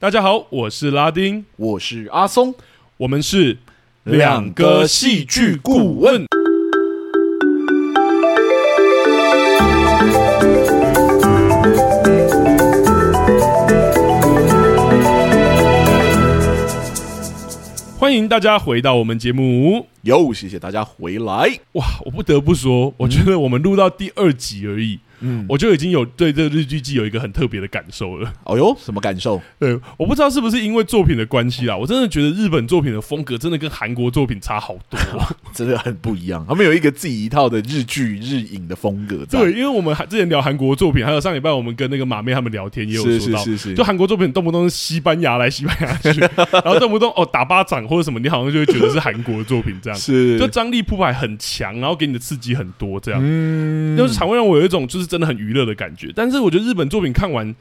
大家好，我是拉丁，我是阿松，我们是两个戏剧顾问。欢迎大家回到我们节目，哟，谢谢大家回来。哇，我不得不说，我觉得我们录到第二集而已。嗯，我就已经有对这个日剧季有一个很特别的感受了。哦哟，什么感受？对，我不知道是不是因为作品的关系啦，我真的觉得日本作品的风格真的跟韩国作品差好多，真的很不一样。他们有一个自己一套的日剧日影的风格。对，因为我们之前聊韩国作品，还有上礼拜我们跟那个马妹他们聊天也有说到，是是是是，就韩国作品动不动是西班牙来西班牙去，然后动不动哦打巴掌或者什么，你好像就会觉得是韩国的作品这样。是，就张力铺排很强，然后给你的刺激很多这样。嗯，就是常会让我有一种就是真的很娱乐的感觉。但是我觉得日本作品看完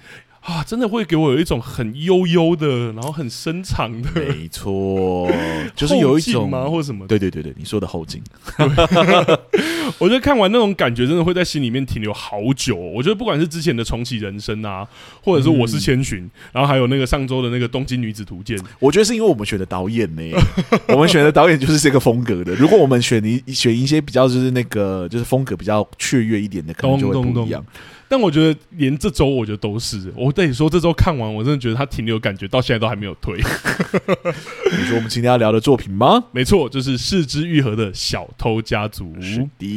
啊，真的会给我有一种很悠悠的，然后很深长的，没错，就是有一种吗，或什么？对对对对，你说的后劲。我觉得看完那种感觉，真的会在心里面停留好久。我觉得不管是之前的重启人生啊，或者说我是千寻，然后还有那个上周的那个东京女子图鉴，我觉得是因为我们选的导演呢，我们选的导演就是这个风格的。如果我们选一选一些比较就是那个就是风格比较雀跃一点的，可能就会不一样。但我觉得连这周我觉得都是，我跟你说这周看完，我真的觉得他停留感觉到现在都还没有退。你说我们今天要聊的作品吗？没错，就是四肢愈合的小偷家族。是的，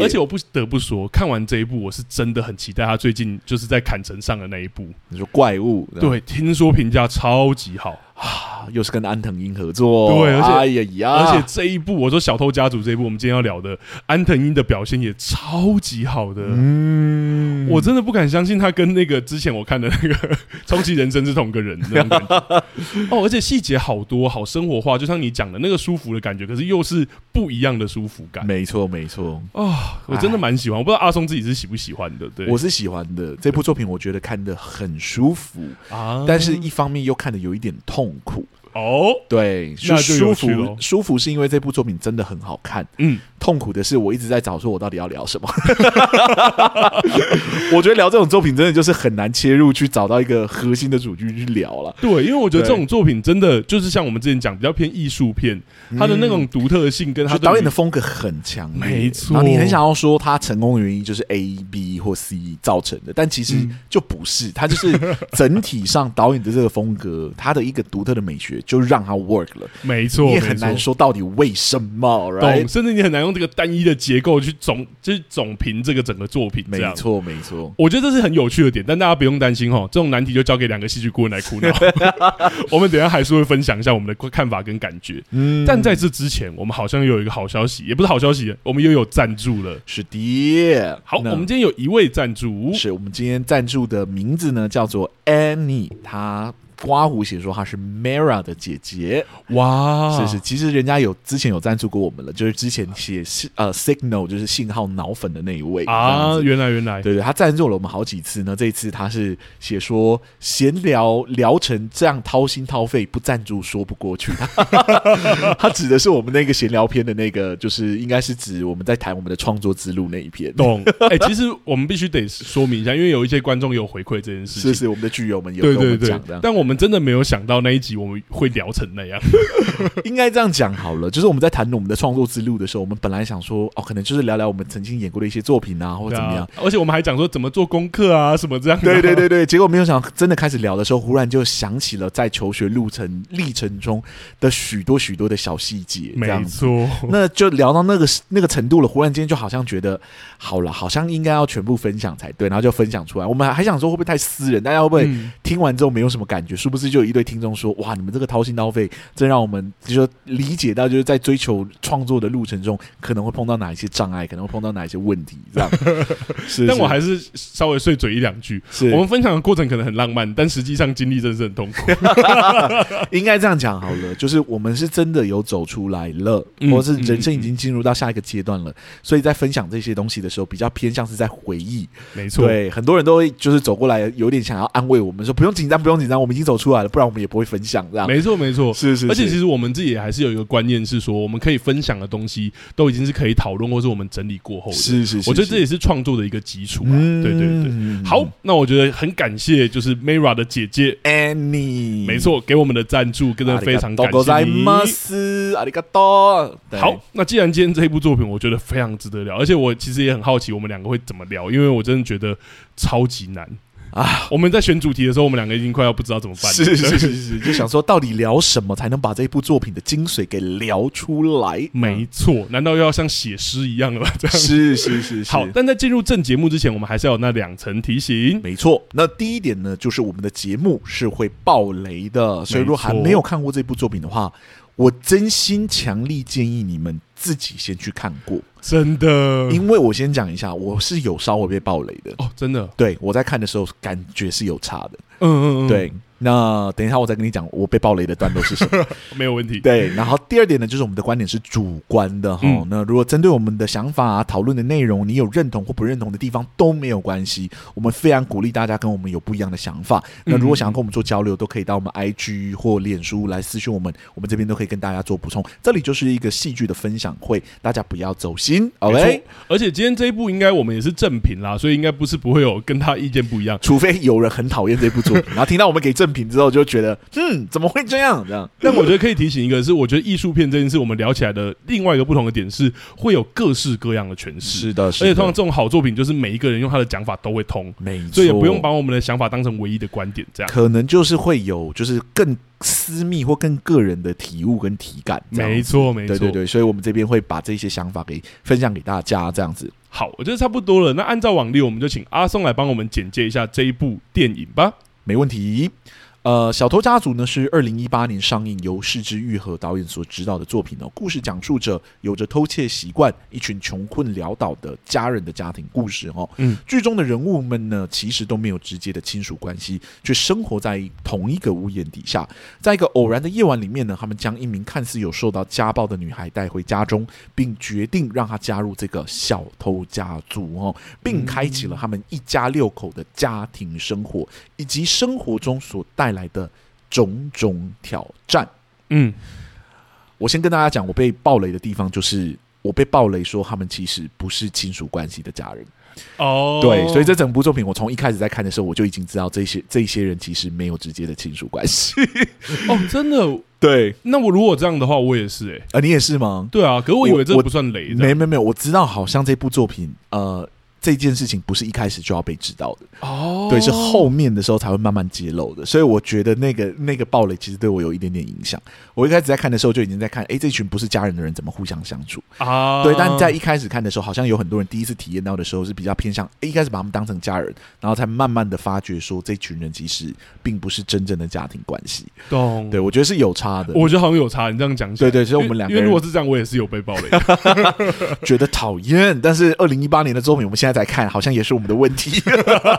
而且我不得不说，看完这一部，我是真的很期待他最近就是在坎城上的那一部。你说怪物？对，听说评价超级好。啊，又是跟安藤英合作，对，而且、哎、呀呀，而且这一部我说《小偷家族》这一部，我们今天要聊的安藤英的表现也超级好的，嗯，我真的不敢相信他跟那个之前我看的那个《重启人生》是同个人那种感觉。哦，而且细节好多，好生活化，就像你讲的那个舒服的感觉，可是又是不一样的舒服感，没错没错。哦，我真的蛮喜欢，我不知道阿松自己是喜不喜欢的，对，我是喜欢的，这部作品我觉得看的很舒服啊，但是一方面又看的有一点痛。痛苦。哦，对，舒舒服舒服是因为这部作品真的很好看，嗯。痛苦的是，我一直在找说，我到底要聊什么？我觉得聊这种作品，真的就是很难切入去找到一个核心的主题去聊了。对，因为我觉得这种作品真的就是像我们之前讲，比较偏艺术片，它的那种独特性跟它导演的风格很强，没错。然后你很想要说它成功的原因就是 A、B 或 C 造成的，但其实就不是，它就是 整体上导演的这个风格，它的一个独特的美学就让它 work 了。没错，你也很难说到底为什么，right？甚至你很难用。这个单一的结构去总就是总评这个整个作品，没错没错，我觉得这是很有趣的点，但大家不用担心哈，这种难题就交给两个戏剧顾问来苦恼。我们等一下还是会分享一下我们的看法跟感觉。嗯，但在这之前，我们好像又有一个好消息，也不是好消息，我们又有赞助了。是的，好，我们今天有一位赞助，是我们今天赞助的名字呢，叫做 Annie，他。刮胡写说她是 Mara 的姐姐，哇，是是，其实人家有之前有赞助过我们了，就是之前写呃 Signal 就是信号脑粉的那一位啊，原来原来，对对，他赞助了我们好几次呢，这一次他是写说闲聊聊成这样掏心掏肺不赞助说不过去，他指的是我们那个闲聊篇的那个，就是应该是指我们在谈我们的创作之路那一篇，懂？哎、欸，其实我们必须得说明一下，因为有一些观众有回馈这件事情，是是我们的剧友们有跟我们讲的，对。对对，但我。我们真的没有想到那一集我们会聊成那样，应该这样讲好了。就是我们在谈我们的创作之路的时候，我们本来想说哦，可能就是聊聊我们曾经演过的一些作品啊，或者怎么样。而且我们还讲说怎么做功课啊，什么这样。对对对对，结果没有想到，真的开始聊的时候，忽然就想起了在求学路程历程中的许多许多的小细节。没错，那就聊到那个那个程度了。忽然间就好像觉得好了，好像应该要全部分享才对，然后就分享出来。我们还想说会不会太私人，大家会不会听完之后没有什么感觉？是不是就有一堆听众说哇，你们这个掏心掏肺，真让我们就说理解到，就是在追求创作的路程中，可能会碰到哪一些障碍，可能会碰到哪一些问题，这样。是，但我还是稍微碎嘴一两句。是我们分享的过程可能很浪漫，但实际上经历真的是很痛苦。应该这样讲好了，就是我们是真的有走出来了，或是人生已经进入到下一个阶段了，所以在分享这些东西的时候，比较偏向是在回忆。没错，对，很多人都会就是走过来，有点想要安慰我们说不用紧张，不用紧张，我们已经。经走出来了，不然我们也不会分享这样。没错，没错，是，是是。而且其实我们自己也还是有一个观念，是说我们可以分享的东西都已经是可以讨论，或是我们整理过后的。是是是，我觉得这也是创作的一个基础啊。嗯、对对对。好，那我觉得很感谢，就是 Mira 的姐姐 Annie，没错，给我们的赞助，真的非常感谢你。阿里嘎多。好，那既然今天这一部作品，我觉得非常值得聊，而且我其实也很好奇，我们两个会怎么聊，因为我真的觉得超级难。啊！我们在选主题的时候，我们两个已经快要不知道怎么办了。是是 是是，就想说到底聊什么才能把这部作品的精髓给聊出来？没错，难道又要像写诗一样了吗？这样是是是，是。好，但在进入正节目之前，我们还是要有那两层提醒。没错，那第一点呢，就是我们的节目是会爆雷的，所以如果还没有看过这部作品的话，我真心强力建议你们自己先去看过。真的，因为我先讲一下，我是有稍微被暴雷的哦，真的，对，我在看的时候感觉是有差的，嗯嗯嗯，对。那等一下，我再跟你讲我被暴雷的段落是什么，没有问题。对，然后第二点呢，就是我们的观点是主观的哈、嗯。那如果针对我们的想法、啊、讨论的内容，你有认同或不认同的地方都没有关系。我们非常鼓励大家跟我们有不一样的想法。那如果想要跟我们做交流，都可以到我们 IG 或脸书来私讯我们，我们这边都可以跟大家做补充。这里就是一个戏剧的分享会，大家不要走心，OK？而且今天这一部应该我们也是正品啦，所以应该不是不会有跟他意见不一样，除非有人很讨厌这部作品，然后听到我们给正品之后就觉得。嗯，怎么会这样？这样，但我觉得可以提醒一个，是我觉得艺术片这件事，我们聊起来的另外一个不同的点是，会有各式各样的诠释。是的，是的，而且通常这种好作品，就是每一个人用他的讲法都会通，没错，所以也不用把我们的想法当成唯一的观点。这样，可能就是会有，就是更私密或更个人的体悟跟体感。没错，没错，对对对，所以我们这边会把这些想法给分享给大家。这样子，好，我觉得差不多了。那按照往例，我们就请阿松来帮我们简介一下这一部电影吧。没问题。呃，小偷家族呢是二零一八年上映，由是枝裕和导演所执导的作品哦。故事讲述着有着偷窃习惯、一群穷困潦倒的家人的家庭故事哦。嗯，剧中的人物们呢，其实都没有直接的亲属关系，却生活在同一个屋檐底下。在一个偶然的夜晚里面呢，他们将一名看似有受到家暴的女孩带回家中，并决定让她加入这个小偷家族哦，并开启了他们一家六口的家庭生活，以及生活中所带来的种种挑战。嗯，我先跟大家讲，我被暴雷的地方就是我被暴雷说他们其实不是亲属关系的家人。哦，对，所以这整部作品我从一开始在看的时候，我就已经知道这些这些人其实没有直接的亲属关系。哦，真的？对。那我如果这样的话，我也是哎、欸。啊，你也是吗？对啊，可是我以为这不算雷。没没没有，我知道好像这部作品呃。这件事情不是一开始就要被知道的哦，对，是后面的时候才会慢慢揭露的，所以我觉得那个那个暴雷其实对我有一点点影响。我一开始在看的时候就已经在看，哎，这群不是家人的人怎么互相相处啊？对，但在一开始看的时候，好像有很多人第一次体验到的时候是比较偏向，一开始把他们当成家人，然后才慢慢的发觉说这群人其实并不是真正的家庭关系。懂？对，我觉得是有差的，我觉得好像有差。你这样讲，对对，所以我们两个人，因为如果是这样，我也是有被暴雷，觉得讨厌。但是二零一八年的作品，我们现在在看，好像也是。我们的问题，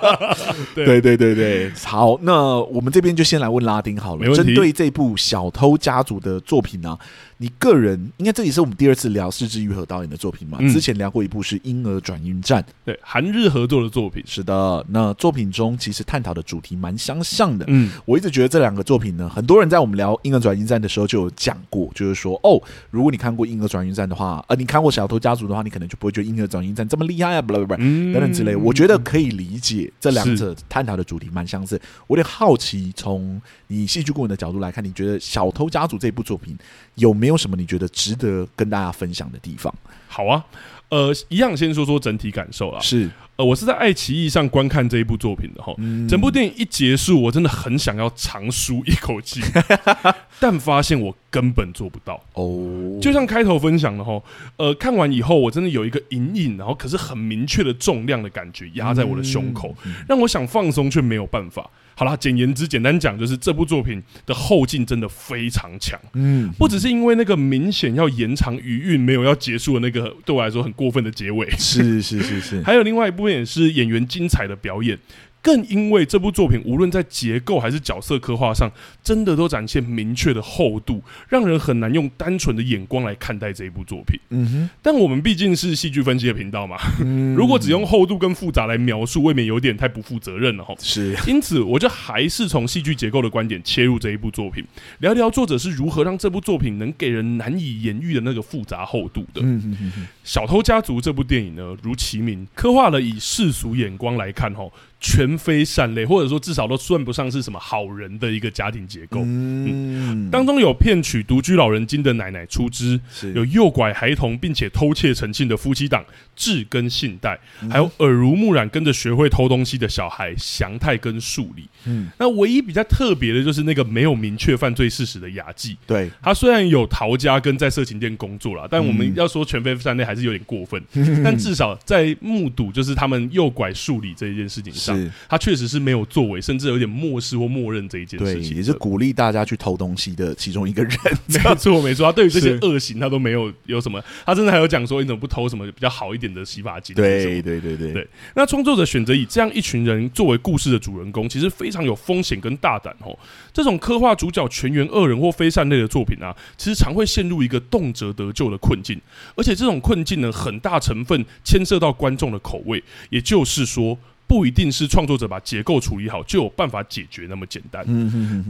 对对对对，好，那我们这边就先来问拉丁好了。针对这部《小偷家族》的作品呢、啊？你个人应该这也是我们第二次聊是枝裕和导演的作品嘛？嗯、之前聊过一部是《婴儿转运站》，对，韩日合作的作品。是的，那作品中其实探讨的主题蛮相像的。嗯，我一直觉得这两个作品呢，很多人在我们聊《婴儿转运站》的时候就有讲过，就是说哦，如果你看过《婴儿转运站》的话，呃，你看过《小偷家族》的话，你可能就不会觉得《婴儿转运站》这么厉害啊，不不不，等等之类。我觉得可以理解这两者探讨的主题蛮相似。我有点好奇，从你戏剧顾问的角度来看，你觉得《小偷家族》这部作品有没有什么你觉得值得跟大家分享的地方？好啊，呃，一样先说说整体感受啦。是，呃，我是在爱奇艺上观看这一部作品的哈。整部电影一结束，我真的很想要长舒一口气，但发现我根本做不到。哦，就像开头分享的哈，呃，看完以后我真的有一个隐隐，然后可是很明确的重量的感觉压在我的胸口，让我想放松却没有办法。好啦，简言之，简单讲就是这部作品的后劲真的非常强。嗯，不只是因为那个明显要延长余韵，没有要结束的那个对我来说很过分的结尾。是是是是，还有另外一部分也是演员精彩的表演。更因为这部作品无论在结构还是角色刻画上，真的都展现明确的厚度，让人很难用单纯的眼光来看待这一部作品。嗯哼，但我们毕竟是戏剧分析的频道嘛，嗯、如果只用厚度跟复杂来描述，未免有点太不负责任了哈。是，因此我就还是从戏剧结构的观点切入这一部作品，聊聊作者是如何让这部作品能给人难以言喻的那个复杂厚度的。嗯哼哼哼，《小偷家族》这部电影呢，如其名，刻画了以世俗眼光来看哈。全非善类，或者说至少都算不上是什么好人的一个家庭结构。嗯，当中有骗取独居老人金的奶奶出资，有诱拐孩童并且偷窃成性的夫妻档智跟信代，还有耳濡目染跟着学会偷东西的小孩祥太跟树里。嗯，那唯一比较特别的就是那个没有明确犯罪事实的雅纪。对，他虽然有逃家跟在色情店工作了，但我们要说全非善类还是有点过分。但至少在目睹就是他们诱拐树理这一件事情上。他确实是没有作为，甚至有点漠视或默认这一件事情，也是鼓励大家去偷东西的其中一个人。没错，没错，他对于这些恶行，他都没有有什么，他甚至还有讲说，你怎么不偷什么比较好一点的洗发精？对，对，对，对，对。那创作者选择以这样一群人作为故事的主人公，其实非常有风险跟大胆哦。这种刻画主角全员恶人或非善类的作品啊，其实常会陷入一个动辄得救的困境，而且这种困境呢，很大成分牵涉到观众的口味，也就是说。不一定是创作者把结构处理好就有办法解决那么简单。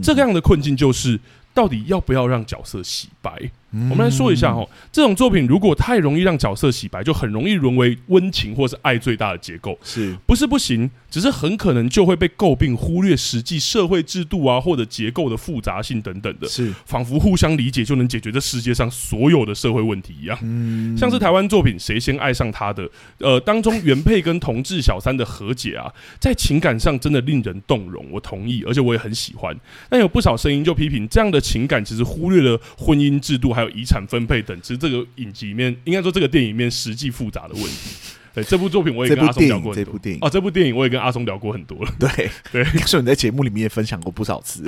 这个样的困境就是，到底要不要让角色洗白？我们来说一下哈，这种作品如果太容易让角色洗白，就很容易沦为温情或是爱最大的结构，是不是不行？只是很可能就会被诟病忽略实际社会制度啊，或者结构的复杂性等等的，是仿佛互相理解就能解决这世界上所有的社会问题一样。嗯，像是台湾作品《谁先爱上他的》呃当中原配跟同志小三的和解啊，在情感上真的令人动容，我同意，而且我也很喜欢。但有不少声音就批评这样的情感其实忽略了婚姻制度还有遗产分配等，其实这个影集里面，应该说这个电影里面实际复杂的问题。对这部作品，我也跟阿松聊过。这部电影哦，这部电影我也跟阿松聊过很多了。对 对，所以你在节目里面也分享过不少次。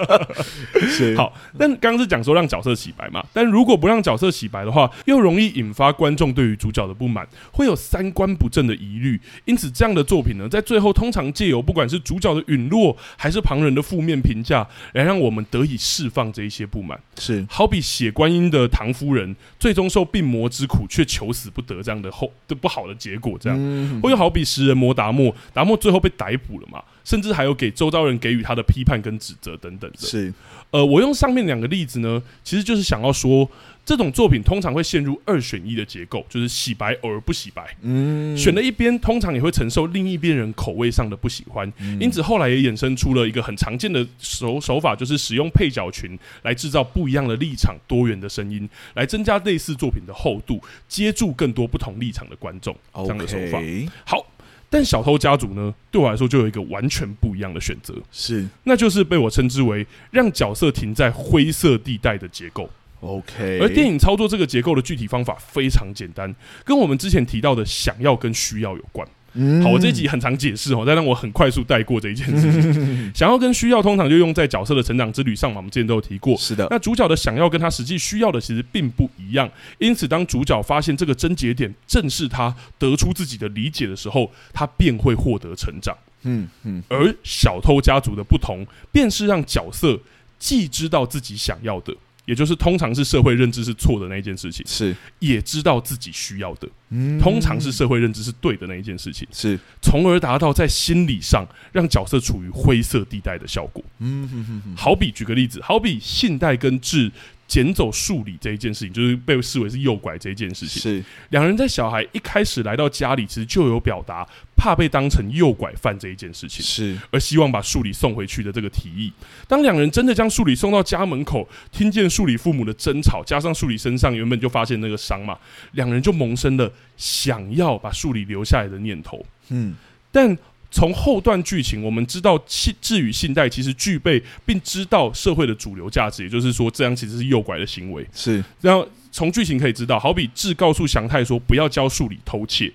是好，但刚刚是讲说让角色洗白嘛，但如果不让角色洗白的话，又容易引发观众对于主角的不满，会有三观不正的疑虑。因此，这样的作品呢，在最后通常借由不管是主角的陨落，还是旁人的负面评价，来让我们得以释放这一些不满。是好比写观音的唐夫人，最终受病魔之苦，却求死不得，这样的后的不好。的结果这样，或又好比食人魔达莫，达莫最后被逮捕了嘛，甚至还有给周遭人给予他的批判跟指责等等的。是，呃，我用上面两个例子呢，其实就是想要说。这种作品通常会陷入二选一的结构，就是洗白而不洗白。嗯，选了一边，通常也会承受另一边人口味上的不喜欢。嗯，因此后来也衍生出了一个很常见的手手法，就是使用配角群来制造不一样的立场、多元的声音，来增加类似作品的厚度，接住更多不同立场的观众。这样的手法。好，但小偷家族呢，对我来说就有一个完全不一样的选择，是，那就是被我称之为让角色停在灰色地带的结构。OK，而电影操作这个结构的具体方法非常简单，跟我们之前提到的想要跟需要有关。嗯，好，我这一集很常解释哦，但让我很快速带过这一件事情。想要跟需要通常就用在角色的成长之旅上嘛，我们之前都有提过。是的，那主角的想要跟他实际需要的其实并不一样，因此当主角发现这个症结点正是他得出自己的理解的时候，他便会获得成长。嗯嗯，而小偷家族的不同，便是让角色既知道自己想要的。也就是通常是社会认知是错的那一件事情，是也知道自己需要的，嗯，通常是社会认知是对的那一件事情，是，从而达到在心理上让角色处于灰色地带的效果。嗯哼哼哼，好比举个例子，好比信贷跟智。捡走树理这一件事情，就是被视为是诱拐这一件事情。是两人在小孩一开始来到家里，其实就有表达怕被当成诱拐犯这一件事情，是而希望把树理送回去的这个提议。当两人真的将树理送到家门口，听见树理父母的争吵，加上树理身上原本就发现那个伤嘛，两人就萌生了想要把树理留下来的念头。嗯，但。从后段剧情，我们知道信智与信贷其实具备并知道社会的主流价值，也就是说，这样其实是诱拐的行为。是，然后从剧情可以知道，好比智告诉祥太说不要教数理偷窃。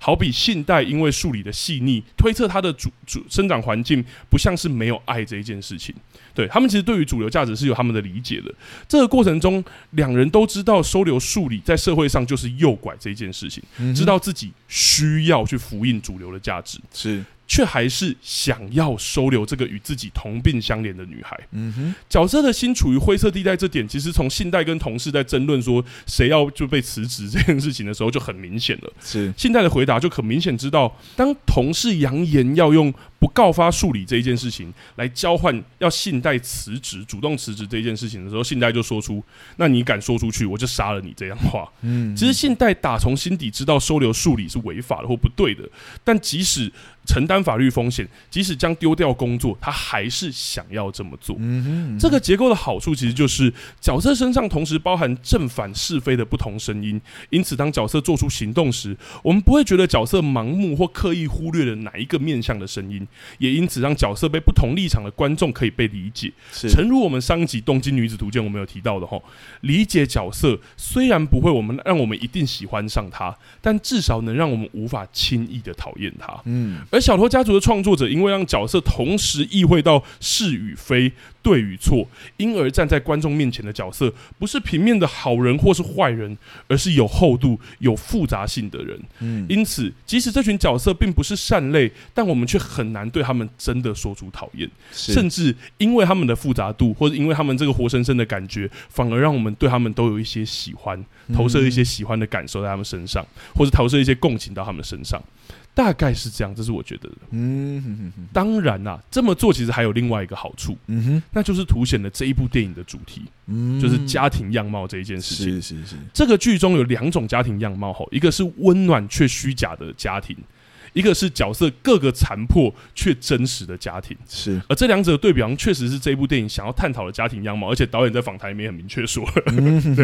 好比信贷因为数理的细腻，推测他的主主生长环境不像是没有爱这一件事情。对他们其实对于主流价值是有他们的理解的。这个过程中，两人都知道收留数理在社会上就是诱拐这一件事情，知道自己需要去复印主流的价值。是，却还是想要收留这个与自己同病相怜的女孩。嗯哼，角色的心处于灰色地带，这点其实从信贷跟同事在争论说谁要就被辞职这件事情的时候就很明显了。是信贷的回答就很明显知道，当同事扬言要用不告发数理这一件事情来交换要信贷辞职、主动辞职这一件事情的时候，信贷就说出：“那你敢说出去，我就杀了你。”这样话。嗯，其实信贷打从心底知道收留数理是违法的或不对的，但即使承担法律风险，即使将丢掉工作，他还是想要这么做。嗯哼，这个结构的好处其实就是角色身上同时包含正反是非的不同声音，因此当角色做出行动时，我们不会觉得角色盲目或刻意忽略了哪一个面向的声音，也因此让角色被不同立场的观众可以被理解。是，诚如我们上一集《东京女子图鉴》我们有提到的吼，理解角色虽然不会我们让我们一定喜欢上他，但至少能让我们无法轻易的讨厌他。嗯。而小偷家族的创作者，因为让角色同时意会到是与非、对与错，因而站在观众面前的角色，不是平面的好人或是坏人，而是有厚度、有复杂性的人。嗯，因此，即使这群角色并不是善类，但我们却很难对他们真的说出讨厌，甚至因为他们的复杂度，或者因为他们这个活生生的感觉，反而让我们对他们都有一些喜欢，投射一些喜欢的感受在他们身上，或者投射一些共情到他们身上。大概是这样，这是我觉得的。嗯哼哼哼，当然啦、啊，这么做其实还有另外一个好处，嗯哼，那就是凸显了这一部电影的主题，嗯，就是家庭样貌这一件事情。是是是，这个剧中有两种家庭样貌，吼，一个是温暖却虚假的家庭，一个是角色各个残破却真实的家庭。是，而这两者的对比，确实是这一部电影想要探讨的家庭样貌，而且导演在访谈里面很明确说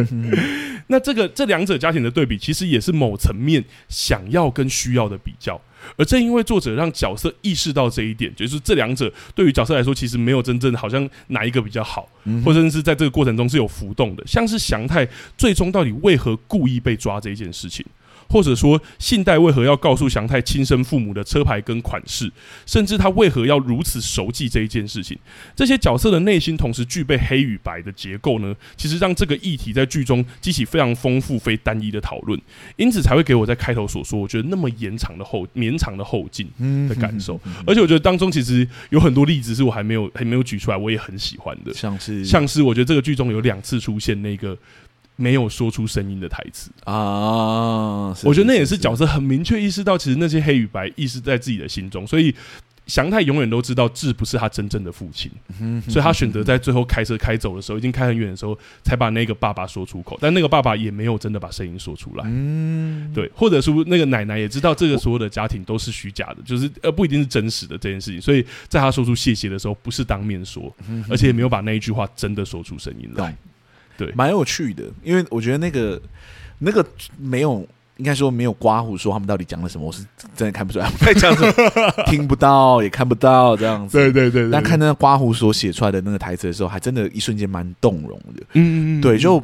那这个这两者家庭的对比，其实也是某层面想要跟需要的比较。而正因为作者让角色意识到这一点，就是这两者对于角色来说，其实没有真正好像哪一个比较好，或者是在这个过程中是有浮动的。像是祥太最终到底为何故意被抓这一件事情。或者说，信代为何要告诉祥太亲生父母的车牌跟款式，甚至他为何要如此熟记这一件事情？这些角色的内心同时具备黑与白的结构呢？其实让这个议题在剧中激起非常丰富、非单一的讨论，因此才会给我在开头所说，我觉得那么延长的后绵长的后劲的感受。而且我觉得当中其实有很多例子是我还没有还没有举出来，我也很喜欢的，像是像是我觉得这个剧中有两次出现那个。没有说出声音的台词。啊，我觉得那也是角色很明确意识到，其实那些黑与白意识在自己的心中，所以祥太永远都知道智不是他真正的父亲，所以他选择在最后开车开走的时候，已经开很远的时候，才把那个爸爸说出口，但那个爸爸也没有真的把声音说出来，嗯，对，或者说那个奶奶也知道这个所有的家庭都是虚假的，就是呃不一定是真实的这件事情，所以在他说出谢谢的时候，不是当面说，而且也没有把那一句话真的说出声音来。对，蛮有趣的，因为我觉得那个那个没有，应该说没有刮胡说他们到底讲了什么，我是真的看不出来，在讲什么，听不到也看不到这样子。对对对，对，但看那个刮胡所写出来的那个台词的时候，还真的一瞬间蛮动容的。嗯嗯嗯，对，就。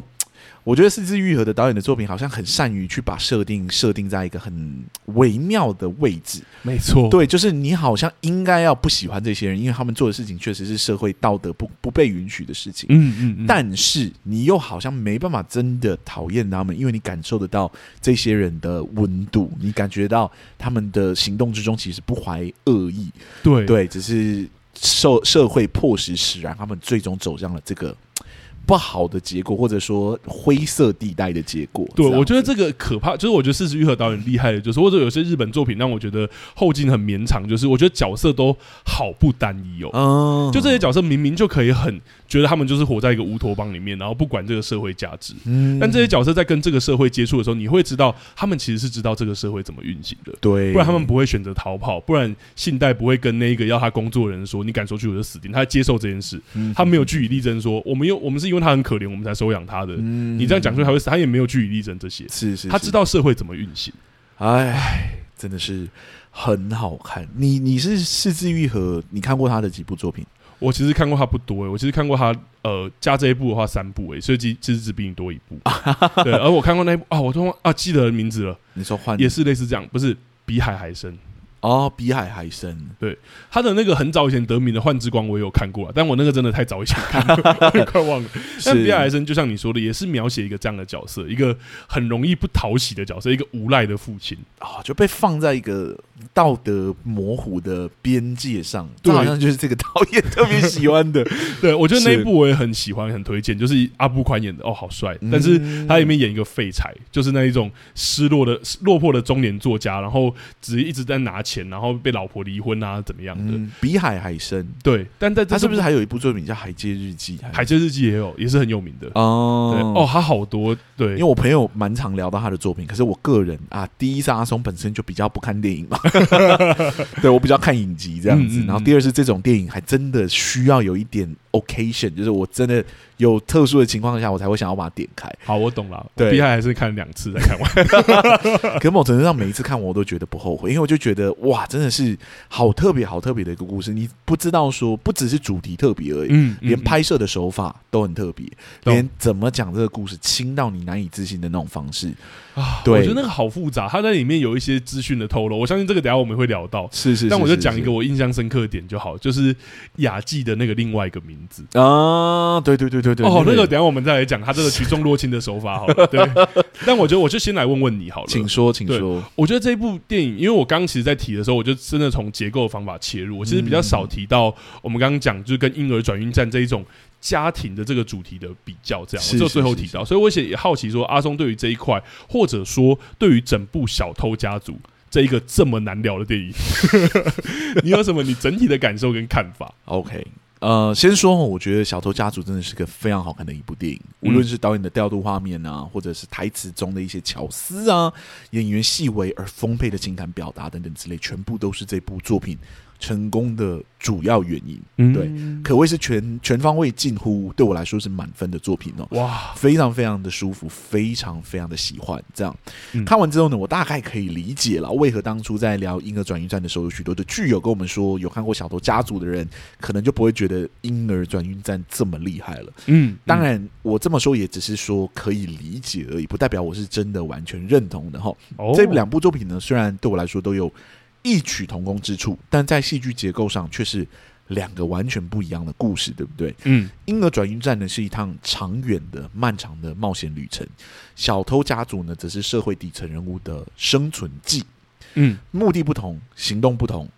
我觉得四肢愈合的导演的作品，好像很善于去把设定设定在一个很微妙的位置。没错，对，就是你好像应该要不喜欢这些人，因为他们做的事情确实是社会道德不不被允许的事情。嗯嗯，嗯。但是你又好像没办法真的讨厌他们，因为你感受得到这些人的温度，你感觉到他们的行动之中其实不怀恶意。对对，只是社社会迫使使然，他们最终走向了这个。不好的结果，或者说灰色地带的结果。对，我觉得这个可怕，就是我觉得四十愈合导演厉害的，就是或者有些日本作品让我觉得后劲很绵长，就是我觉得角色都好不单一哦。嗯，就这些角色明明就可以很觉得他们就是活在一个乌托邦里面，然后不管这个社会价值。嗯，但这些角色在跟这个社会接触的时候，你会知道他们其实是知道这个社会怎么运行的。对，不然他们不会选择逃跑，不然信贷不会跟那个要他工作的人说：“你敢说去我就死定。”他接受这件事，他没有据以力争说：“我们又我们是因为。”他很可怜，我们才收养他的。嗯、你这样讲出来，他会死，他也没有据以力争这些。是是，是，他知道社会怎么运行。哎，真的是很好看。你你是是枝裕和，你看过他的几部作品？我其实看过他不多，我其实看过他呃加这一部的话三部诶，所以其实只比你多一部。对，而我看过那一部啊，我突然啊记得名字了。你说换也是类似这样，不是比海还深。哦，比海还深。对，他的那个很早以前得名的《幻之光》，我也有看过，但我那个真的太早以前看了，我也快忘了。但比海还深，就像你说的，也是描写一个这样的角色，一个很容易不讨喜的角色，一个无赖的父亲啊、哦，就被放在一个道德模糊的边界上，这好像就是这个导演特别喜欢的。对，我觉得那一部我也很喜欢，很推荐，就是阿布宽演的，哦，好帅！但是他里面演一个废柴，就是那一种失落的、落魄的中年作家，然后只一直在拿钱，然后被老婆离婚啊，怎么样的？嗯、比海还深。对，但在他是不是还有一部作品叫《海街日记》？《海街日记》也有，也是很有名的哦。对哦，他好多对，因为我朋友蛮常聊到他的作品，可是我个人啊，第一是阿松本身就比较不看电影嘛。对，我比较看影集这样子，嗯嗯嗯，然后第二是这种电影还真的需要有一点 occasion，就是我真的有特殊的情况下，我才会想要把它点开。好，我懂了。对，厉害还是看两次才看完。可某程度上，每一次看我都觉得不后悔，因为我就觉得哇，真的是好特别、好特别的一个故事。你不知道说，不只是主题特别而已，嗯，连拍摄的手法都很特别，嗯、连怎么讲这个故事，轻到你难以置信的那种方式啊，对，我觉得那个好复杂。它在里面有一些资讯的透露，我相信这个等下我们会聊到。是是，但我就讲一个我印象深刻的点就好，就是雅纪的那个另外一个名字啊，对对对对对。哦，那个等下我们再来讲他这个举重若轻的手法好了。对，但我觉得我就先来问问你好了，请说，请说。我觉得这一部电影，因为我刚其实，在提的时候，我就真的从结构方法切入，我其实比较少提到我们刚刚讲就是跟婴儿转运站这一种家庭的这个主题的比较，这样我就最后提到。所以我也好奇说，阿松对于这一块，或者说对于整部《小偷家族》。这一个这么难聊的电影，你有什么你整体的感受跟看法？OK，呃，先说，我觉得《小偷家族》真的是个非常好看的一部电影，无论是导演的调度画面啊，或者是台词中的一些巧思啊，演员细微而丰沛的情感表达等等之类，全部都是这部作品成功的主要原因，嗯、对，可谓是全全方位，近乎对我来说是满分的作品哦。哇，非常非常的舒服，非常非常的喜欢。这样、嗯、看完之后呢，我大概可以理解了为何当初在聊《婴儿转运站》的时候，有许多的剧友跟我们说，有看过《小偷家族》的人，可能就不会觉得《婴儿转运站》这么厉害了。嗯，当然我这么说也只是说可以理解而已，不代表我是真的完全认同的哈。哦、这两部作品呢，虽然对我来说都有。异曲同工之处，但在戏剧结构上却是两个完全不一样的故事，对不对？嗯，婴儿转运站呢是一趟长远的、漫长的冒险旅程，小偷家族呢则是社会底层人物的生存记。嗯，目的不同，行动不同，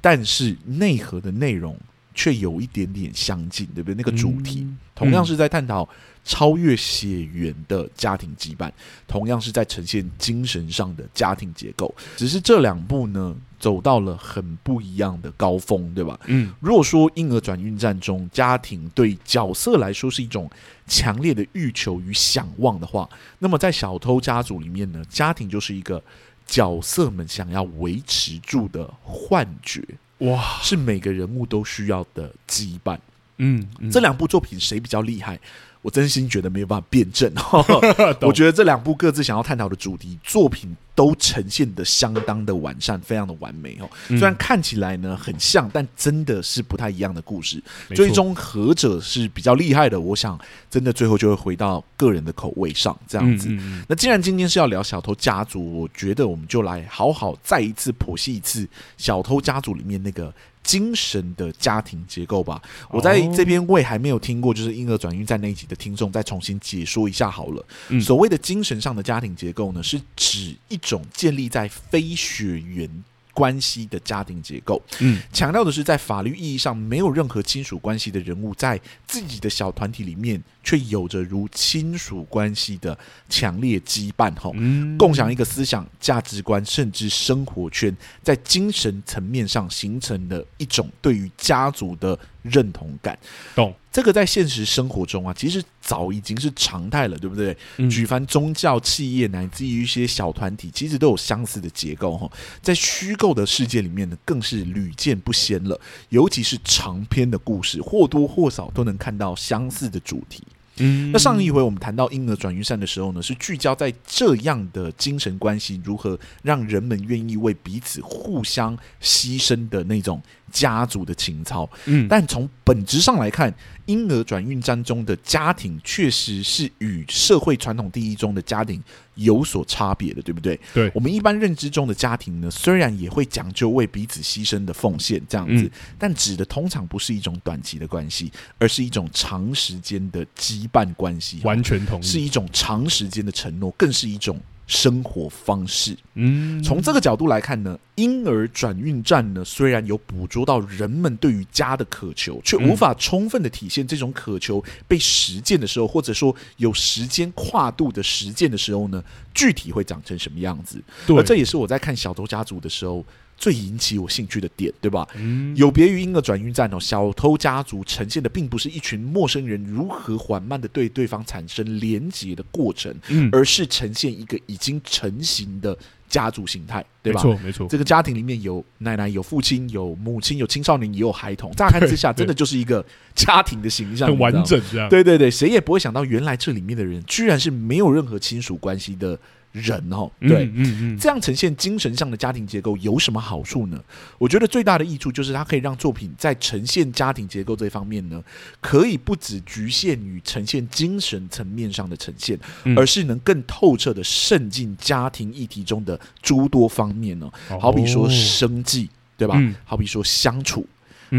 但是内核的内容却有一点点相近，对不对？那个主题、嗯、同样是在探讨。超越血缘的家庭羁绊，同样是在呈现精神上的家庭结构。只是这两部呢，走到了很不一样的高峰，对吧？嗯，如果说婴儿转运站中，家庭对角色来说是一种强烈的欲求与想望的话，那么在小偷家族里面呢，家庭就是一个角色们想要维持住的幻觉。哇，是每个人物都需要的羁绊。嗯，嗯，这两部作品谁比较厉害？我真心觉得没有办法辩证。我觉得这两部各自想要探讨的主题作品都呈现的相当的完善，非常的完美哦。虽然看起来呢很像，但真的是不太一样的故事。最终何者是比较厉害的？我想真的最后就会回到个人的口味上这样子。那既然今天是要聊《小偷家族》，我觉得我们就来好好再一次剖析一次《小偷家族》里面那个。精神的家庭结构吧，我在这边为还没有听过就是婴儿转运站那一集的听众再重新解说一下好了。所谓的精神上的家庭结构呢，是指一种建立在非血缘关系的家庭结构，嗯，强调的是在法律意义上没有任何亲属关系的人物，在自己的小团体里面，却有着如亲属关系的强烈羁绊，吼，共享一个思想价值观，甚至生活圈，在精神层面上形成的一种对于家族的认同感，懂。这个在现实生活中啊，其实早已经是常态了，对不对？嗯、举凡宗教、企业乃至于一些小团体，其实都有相似的结构哈。在虚构的世界里面呢，更是屡见不鲜了。尤其是长篇的故事，或多或少都能看到相似的主题。嗯，那上一回我们谈到婴儿转运扇的时候呢，是聚焦在这样的精神关系如何让人们愿意为彼此互相牺牲的那种家族的情操。嗯，但从本质上来看，婴儿转运站中的家庭确实是与社会传统定义中的家庭有所差别的，对不对？对，我们一般认知中的家庭呢，虽然也会讲究为彼此牺牲的奉献这样子，嗯、但指的通常不是一种短期的关系，而是一种长时间的羁绊关系。完全同意，是一种长时间的承诺，更是一种生活方式。嗯，从这个角度来看呢，婴儿转运站呢，虽然有捕捉到人们对于家的渴求，却无法充分的体现这种渴求被实践的时候，或者说有时间跨度的实践的时候呢，具体会长成什么样子？对，而这也是我在看《小偷家族》的时候。最引起我兴趣的点，对吧？嗯，有别于婴儿转运站哦，小偷家族呈现的并不是一群陌生人如何缓慢的对对方产生连结的过程，嗯，而是呈现一个已经成型的家族形态，对吧？没错，没错。这个家庭里面有奶奶、有父亲、有母亲、有青少年，也有孩童。乍看之下，真的就是一个家庭的形象，很完整这样。对对对，谁也不会想到，原来这里面的人居然是没有任何亲属关系的。人哦，对，嗯嗯嗯，这样呈现精神上的家庭结构有什么好处呢？我觉得最大的益处就是它可以让作品在呈现家庭结构这方面呢，可以不只局限于呈现精神层面上的呈现，而是能更透彻的渗进家庭议题中的诸多方面呢。好比说生计，对吧？好比说相处，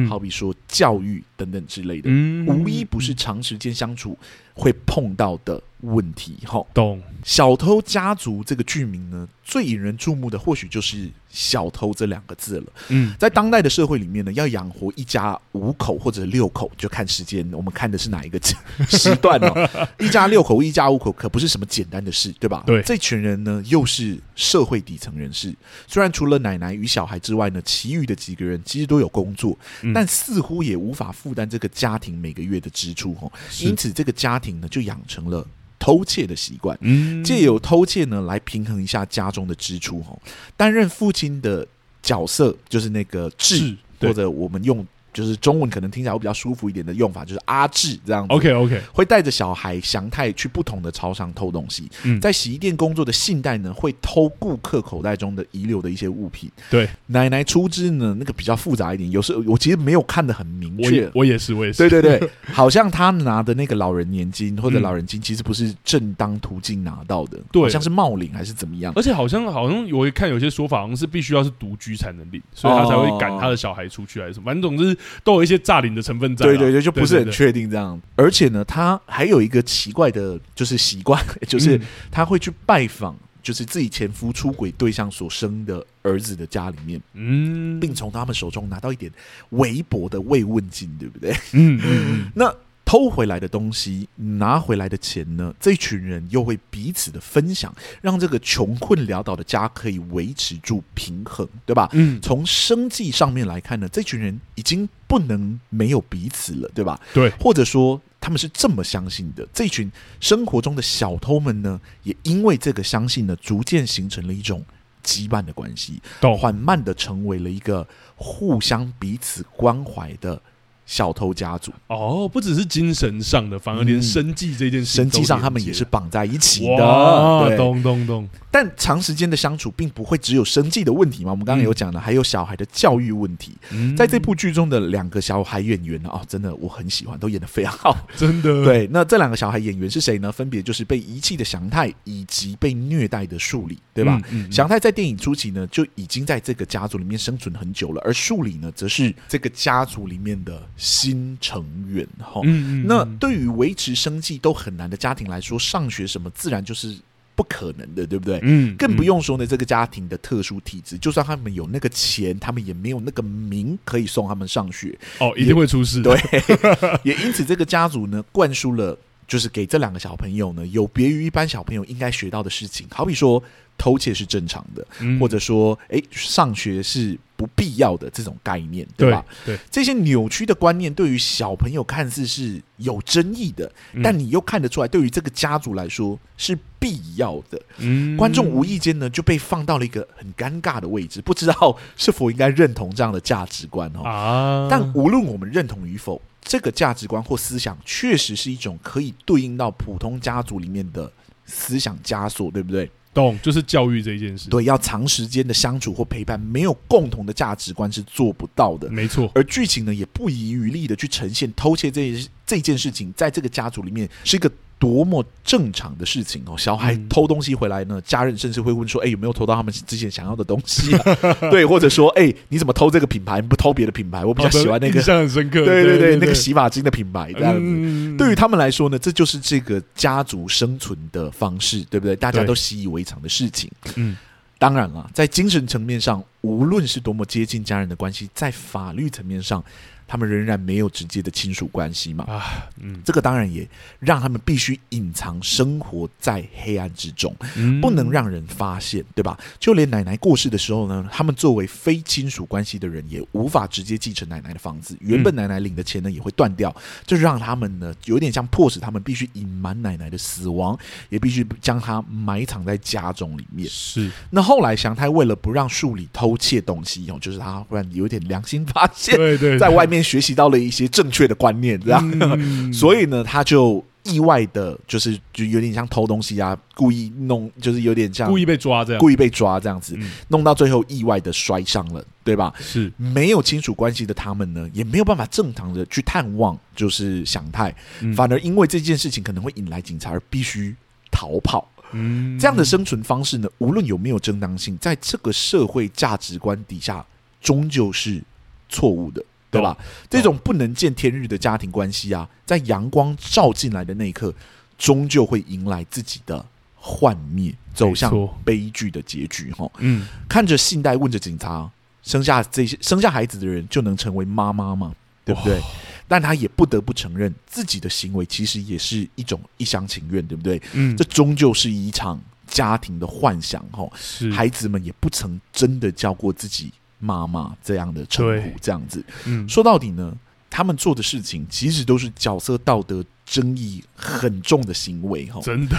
好比说教育等等之类的，无一不是长时间相处会碰到的。问题哈，懂。小偷家族这个剧名呢，最引人注目的或许就是“小偷”这两个字了。嗯，在当代的社会里面呢，要养活一家五口或者六口，就看时间，我们看的是哪一个 时段哦。一家六口、一家五口可不是什么简单的事，对吧？对，这群人呢，又是社会底层人士。虽然除了奶奶与小孩之外呢，其余的几个人其实都有工作，嗯、但似乎也无法负担这个家庭每个月的支出哦。因此，这个家庭呢，就养成了。偷窃的习惯，借由偷窃呢来平衡一下家中的支出。吼，担任父亲的角色就是那个智，或者我们用。就是中文可能听起来会比较舒服一点的用法，就是阿志这样子。OK OK，会带着小孩祥太去不同的超商偷东西。嗯，在洗衣店工作的信贷呢，会偷顾客口袋中的遗留的一些物品。对，奶奶出资呢，那个比较复杂一点，有时候我其实没有看得很明确。我也是，我也是。对对对，好像他拿的那个老人年金或者老人金，其实不是正当途径拿到的，对，好像是冒领还是怎么样。而且好像好像我看有些说法，好像是必须要是独居才能领，所以他才会赶他的小孩出去还是什么。反正总之都有一些诈领的成分在，对对对，就不是很确定这样。而且呢，他还有一个奇怪的，就是习惯，就是他会去拜访，就是自己前夫出轨对象所生的儿子的家里面，嗯，并从他们手中拿到一点微薄的慰问金，对不对？嗯，嗯，那。偷回来的东西，拿回来的钱呢？这群人又会彼此的分享，让这个穷困潦倒的家可以维持住平衡，对吧？嗯，从生计上面来看呢，这群人已经不能没有彼此了，对吧？对，或者说他们是这么相信的。这群生活中的小偷们呢，也因为这个相信呢，逐渐形成了一种羁绊的关系，缓慢的成为了一个互相彼此关怀的。小偷家族哦，不只是精神上的，反而连生计这件事，生计上他们也是绑在一起的。对，咚咚咚。但长时间的相处，并不会只有生计的问题嘛？我们刚刚有讲了，还有小孩的教育问题。在这部剧中的两个小孩演员呢，哦，真的我很喜欢，都演得非常好，真的。对，那这两个小孩演员是谁呢？分别就是被遗弃的祥太以及被虐待的树里，对吧？祥太在电影初期呢，就已经在这个家族里面生存很久了，而树里呢，则是这个家族里面的。新成员哈，那对于维持生计都很难的家庭来说，上学什么自然就是不可能的，对不对？嗯，更不用说呢，这个家庭的特殊体质，就算他们有那个钱，他们也没有那个名可以送他们上学。哦，一定会出事。对，也因此这个家族呢，灌输了就是给这两个小朋友呢，有别于一般小朋友应该学到的事情，好比说。偷窃是正常的，嗯、或者说，诶，上学是不必要的这种概念，对吧？对，对这些扭曲的观念，对于小朋友看似是有争议的，嗯、但你又看得出来，对于这个家族来说是必要的。嗯，观众无意间呢就被放到了一个很尴尬的位置，不知道是否应该认同这样的价值观哦。啊，但无论我们认同与否，这个价值观或思想确实是一种可以对应到普通家族里面的思想枷锁，对不对？懂，就是教育这一件事。对，要长时间的相处或陪伴，没有共同的价值观是做不到的。没错，而剧情呢，也不遗余力的去呈现偷窃这这件事情在这个家族里面是一个多么正常的事情哦。小孩偷东西回来呢，家人甚至会问说：“哎，有没有偷到他们之前想要的东西啊？” 对，或者说：“哎，你怎么偷这个品牌？不偷别的品牌？我比较喜欢那个。” 印象很深刻。对对对，那个洗发精的品牌这样子。对于他们来说呢，这就是这个家族生存的方式，对不对？大家都习以为常的事情。嗯。当然了，在精神层面上，无论是多么接近家人的关系，在法律层面上，他们仍然没有直接的亲属关系嘛？啊，嗯，这个当然也让他们必须隐藏，生活在黑暗之中，嗯，不能让人发现，对吧？就连奶奶过世的时候呢，他们作为非亲属关系的人，也无法直接继承奶奶的房子。原本奶奶领的钱呢，也会断掉，这让他们呢，有点像迫使他们必须隐瞒奶奶的死亡，也必须将她埋藏在家中里面。是。那后来祥太为了不让树里偷窃东西，哦，就是他忽然有点良心发现，对对，在外面。学习到了一些正确的观念，这样，嗯、所以呢，他就意外的，就是就有点像偷东西啊，故意弄，就是有点像故意被抓这样，故意被抓这样子，嗯、弄到最后意外的摔伤了，对吧？是。没有亲属关系的他们呢，也没有办法正常的去探望，就是祥太，嗯、反而因为这件事情可能会引来警察而必须逃跑。嗯，这样的生存方式呢，无论有没有正当性，在这个社会价值观底下，终究是错误的。对吧？这种不能见天日的家庭关系啊，在阳光照进来的那一刻，终究会迎来自己的幻灭，走向悲剧的结局。哈，嗯，看着信贷问着警察：生下这些生下孩子的人就能成为妈妈吗？对不对？但他也不得不承认，自己的行为其实也是一种一厢情愿，对不对？嗯，这终究是一场家庭的幻想。哈，是孩子们也不曾真的叫过自己。妈妈这样的称呼，这样子，嗯，说到底呢，他们做的事情其实都是角色道德争议很重的行为，哈，真的，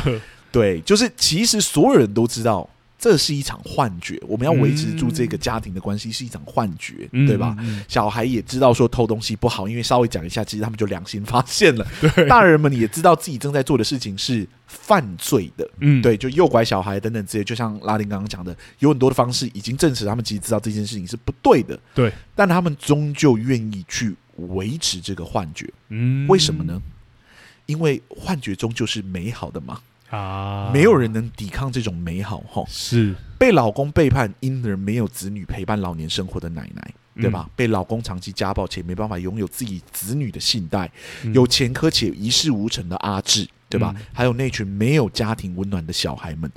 对，就是其实所有人都知道。这是一场幻觉，我们要维持住这个家庭的关系是一场幻觉，嗯、对吧？嗯、小孩也知道说偷东西不好，因为稍微讲一下，其实他们就良心发现了。对大人们也知道自己正在做的事情是犯罪的，嗯，对，就诱拐小孩等等这些，就像拉丁刚刚讲的，有很多的方式已经证实他们其实知道这件事情是不对的，对，但他们终究愿意去维持这个幻觉，嗯，为什么呢？因为幻觉终究是美好的嘛。啊！没有人能抵抗这种美好，哈，是。被老公背叛，因而没有子女陪伴老年生活的奶奶，对吧？嗯、被老公长期家暴且没办法拥有自己子女的信贷，嗯、有前科且一事无成的阿志，对吧？嗯、还有那群没有家庭温暖的小孩们，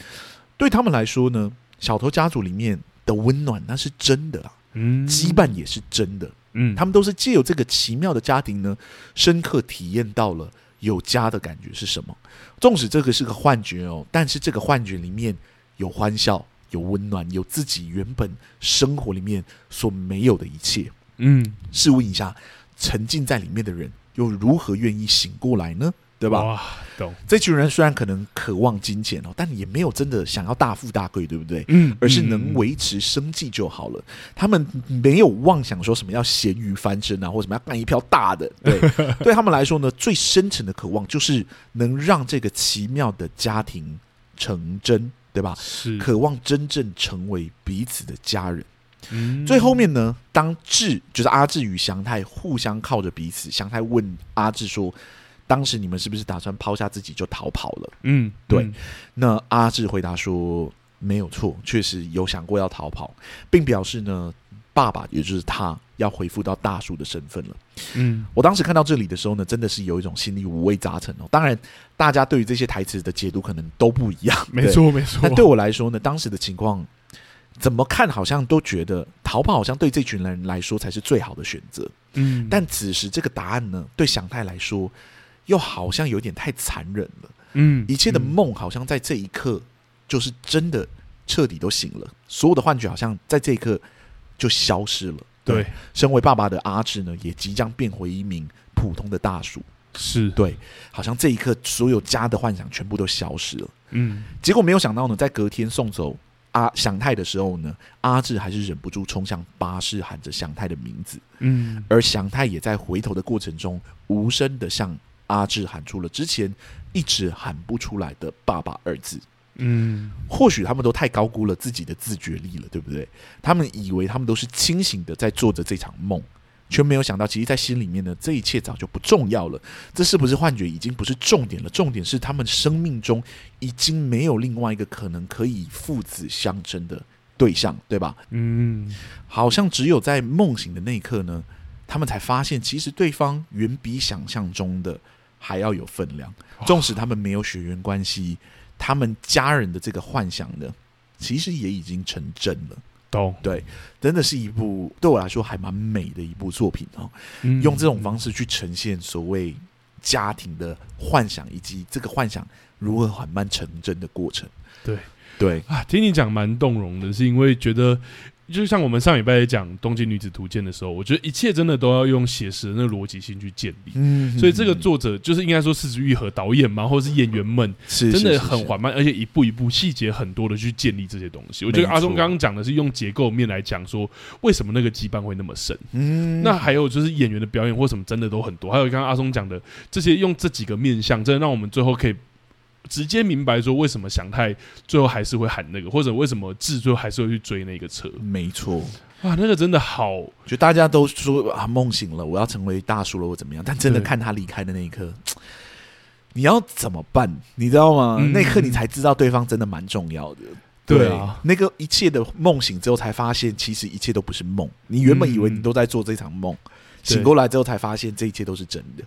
对他们来说呢，小偷家族里面的温暖那是真的啊，嗯，羁绊也是真的，嗯，他们都是借由这个奇妙的家庭呢，深刻体验到了。有家的感觉是什么？纵使这个是个幻觉哦，但是这个幻觉里面有欢笑，有温暖，有自己原本生活里面所没有的一切。嗯，试问一下，沉浸在里面的人又如何愿意醒过来呢？对吧？哇，懂。这群人虽然可能渴望金钱哦，但也没有真的想要大富大贵，对不对？嗯，而是能维持生计就好了。嗯、他们没有妄想说什么要咸鱼翻身啊，或什么要干一票大的。对，对他们来说呢，最深层的渴望就是能让这个奇妙的家庭成真，对吧？是，渴望真正成为彼此的家人。嗯，最后面呢，当志就是阿志与祥太互相靠着彼此，祥太问阿志说。当时你们是不是打算抛下自己就逃跑了？嗯，对。嗯、那阿志回答说没有错，确实有想过要逃跑，并表示呢，爸爸也就是他要恢复到大叔的身份了。嗯，我当时看到这里的时候呢，真的是有一种心里五味杂陈哦。当然，大家对于这些台词的解读可能都不一样。没错，没错。但对我来说呢，当时的情况怎么看，好像都觉得逃跑好像对这群人来说才是最好的选择。嗯，但此时这个答案呢，对祥太来说。又好像有点太残忍了，嗯，一切的梦好像在这一刻就是真的彻底都醒了，所有的幻觉好像在这一刻就消失了。对，身为爸爸的阿志呢，也即将变回一名普通的大叔。是对，好像这一刻所有家的幻想全部都消失了。嗯，结果没有想到呢，在隔天送走阿祥太的时候呢，阿志还是忍不住冲向巴士，喊着祥太的名字。嗯，而祥太也在回头的过程中无声的向。阿志喊出了之前一直喊不出来的“爸爸”二字。嗯，或许他们都太高估了自己的自觉力了，对不对？他们以为他们都是清醒的在做着这场梦，却没有想到，其实，在心里面呢，这一切早就不重要了。这是不是幻觉，已经不是重点了。重点是他们生命中已经没有另外一个可能可以父子相争的对象，对吧？嗯，好像只有在梦醒的那一刻呢，他们才发现，其实对方远比想象中的还要有分量。纵使他们没有血缘关系，他们家人的这个幻想呢，其实也已经成真了。懂对，真的是一部对我来说还蛮美的一部作品哦。嗯、用这种方式去呈现所谓家庭的幻想，以及这个幻想如何缓慢成真的过程。对对啊，听你讲蛮动容的，是因为觉得。就像我们上礼拜讲《东京女子图鉴》的时候，我觉得一切真的都要用写实的那逻辑性去建立。嗯，所以这个作者就是应该说，是枝裕和导演嘛，或者是演员们，是真的很缓慢，而且一步一步细节很多的去建立这些东西。我觉得阿松刚刚讲的是用结构面来讲，说为什么那个羁绊会那么深。嗯，那还有就是演员的表演或什么，真的都很多。还有刚刚阿松讲的这些，用这几个面向，真的让我们最后可以。直接明白说，为什么祥太最后还是会喊那个，或者为什么智最后还是会去追那个车？没错，啊，那个真的好，就大家都说啊，梦醒了，我要成为大叔了，我怎么样？但真的看他离开的那一刻，你要怎么办？你知道吗？嗯、那一刻你才知道对方真的蛮重要的。对，对啊，那个一切的梦醒之后，才发现其实一切都不是梦。你原本以为你都在做这场梦，嗯、醒过来之后才发现这一切都是真的。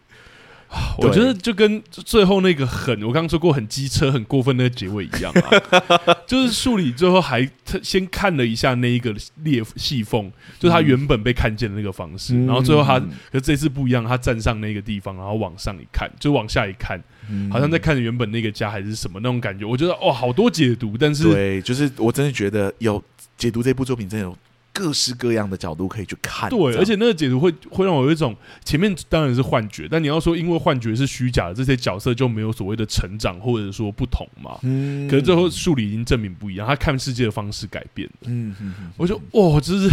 我觉得就跟最后那个很，我刚刚说过很机车、很过分那个结尾一样啊，就是树里最后还先看了一下那一个裂细缝，就是他原本被看见的那个方式，然后最后他，可是这次不一样，他站上那个地方，然后往上一看，就往下一看，好像在看原本那个家还是什么那种感觉。我觉得哇，好多解读，但是对，就是我真的觉得有解读这部作品真的有。各式各样的角度可以去看，对，而且那个解读会会让我有一种前面当然是幻觉，但你要说因为幻觉是虚假的，这些角色就没有所谓的成长或者说不同嘛？嗯，可是最后数理已经证明不一样，他看世界的方式改变了。嗯嗯嗯，我就哇，就是，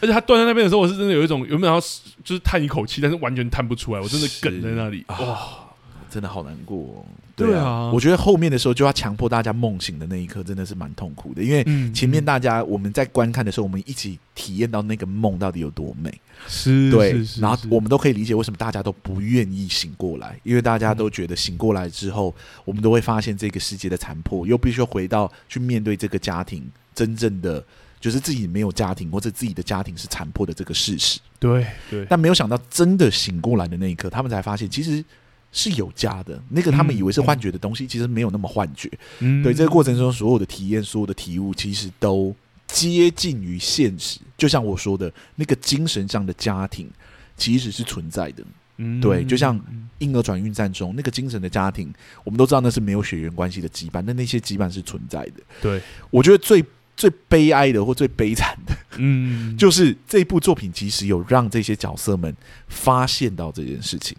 而且他断在那边的时候，我是真的有一种有没有要就是叹一口气，但是完全叹不出来，我真的梗在那里，哇。真的好难过，哦，对啊，我觉得后面的时候就要强迫大家梦醒的那一刻，真的是蛮痛苦的。因为前面大家我们在观看的时候，我们一起体验到那个梦到底有多美，是，对，是是是，然后我们都可以理解为什么大家都不愿意醒过来，因为大家都觉得醒过来之后，我们都会发现这个世界的残破，又必须回到去面对这个家庭真正的就是自己没有家庭，或者自己的家庭是残破的这个事实。对对，但没有想到真的醒过来的那一刻，他们才发现其实。是有家的，那个他们以为是幻觉的东西，其实没有那么幻觉。嗯，对，这个过程中所有的体验、所有的体悟，其实都接近于现实。就像我说的，那个精神上的家庭其实是存在的。嗯，对，就像婴儿转运站中那个精神的家庭，我们都知道那是没有血缘关系的羁绊，但那些羁绊是存在的。对，我觉得最最悲哀的或最悲惨的，嗯，就是这部作品其实有让这些角色们发现到这件事情。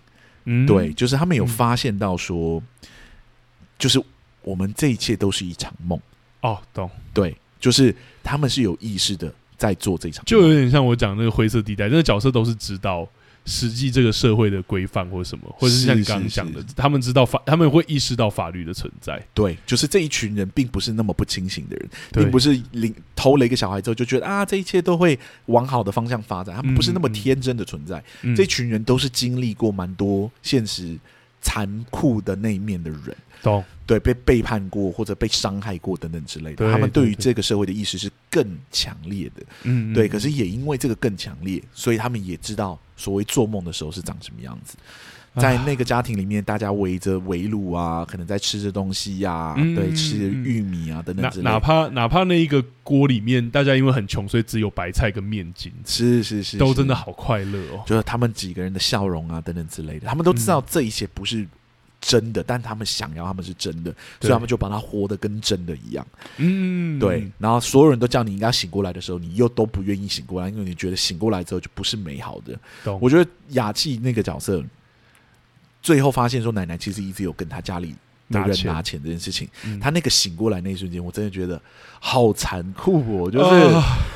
嗯，对，就是他们有发现到说，嗯、就是我们这一切都是一场梦。哦，懂。对，就是他们是有意识的在做这场，就有点像我讲那个灰色地带，那个角色都是知道。实际这个社会的规范或者什么，或者是像你刚刚讲的，他们知道法，他们会意识到法律的存在。对，就是这一群人并不是那么不清醒的人，并不是领偷了一个小孩之后就觉得啊，这一切都会往好的方向发展。他们不是那么天真的存在。嗯、这群人都是经历过蛮多现实残酷的那一面的人。懂。对，被背叛过或者被伤害过等等之类的，他们对于这个社会的意识是更强烈的。嗯，对。可是也因为这个更强烈，所以他们也知道所谓做梦的时候是长什么样子。在那个家庭里面，大家围着围炉啊，可能在吃着东西呀、啊，嗯、对，吃着玉米啊等等之类的。哪怕哪怕那一个锅里面，大家因为很穷，所以只有白菜跟面筋。是是是，都真的好快乐哦。就是他们几个人的笑容啊等等之类的，他们都知道这一切不是。真的，但他们想要他们是真的，所以他们就把它活得跟真的一样。嗯，对。然后所有人都叫你应该醒过来的时候，你又都不愿意醒过来，因为你觉得醒过来之后就不是美好的。懂我觉得雅纪那个角色最后发现说，奶奶其实一直有跟他家里的人拿钱这件事情。他那个醒过来那一瞬间，我真的觉得好残酷哦。就是、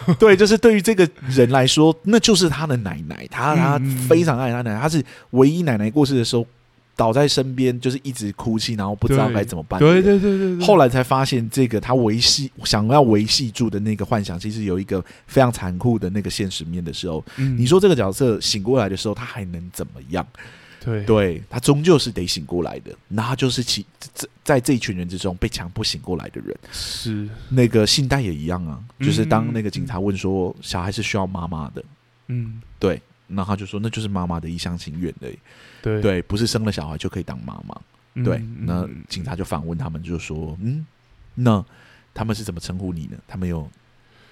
呃、对，就是对于这个人来说，那就是他的奶奶，他他非常爱他奶奶，他是唯一奶奶过世的时候。倒在身边，就是一直哭泣，然后不知道该怎么办。对对对对对。后来才发现，这个他维系想要维系住的那个幻想，其实有一个非常残酷的那个现实面的时候，嗯、你说这个角色醒过来的时候，他还能怎么样？对，对他终究是得醒过来的。那他就是其在在这一群人之中被强迫醒过来的人。是那个信贷也一样啊，就是当那个警察问说小孩是需要妈妈的，嗯，对，那他就说那就是妈妈的一厢情愿的，对对，不是生了小孩就可以当妈妈。嗯、对，那警察就反问他们，就说嗯，那他们是怎么称呼你呢？他们有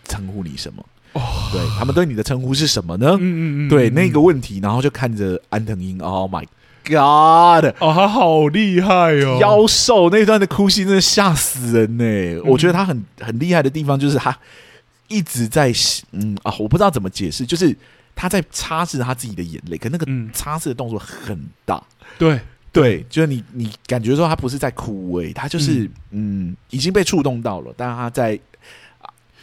称呼你什么？哦，对他们对你的称呼是什么呢？嗯嗯嗯，对那个问题，然后就看着安藤英，Oh my God！哦，他好厉害哦，妖兽那段的哭戏真的吓死人呢。嗯、我觉得他很很厉害的地方就是他一直在嗯啊，我不知道怎么解释，就是他在擦拭他自己的眼泪，可那个擦拭的动作很大。对对，就是你你感觉说他不是在哭诶，他就是嗯，嗯已经被触动到了，但是他在。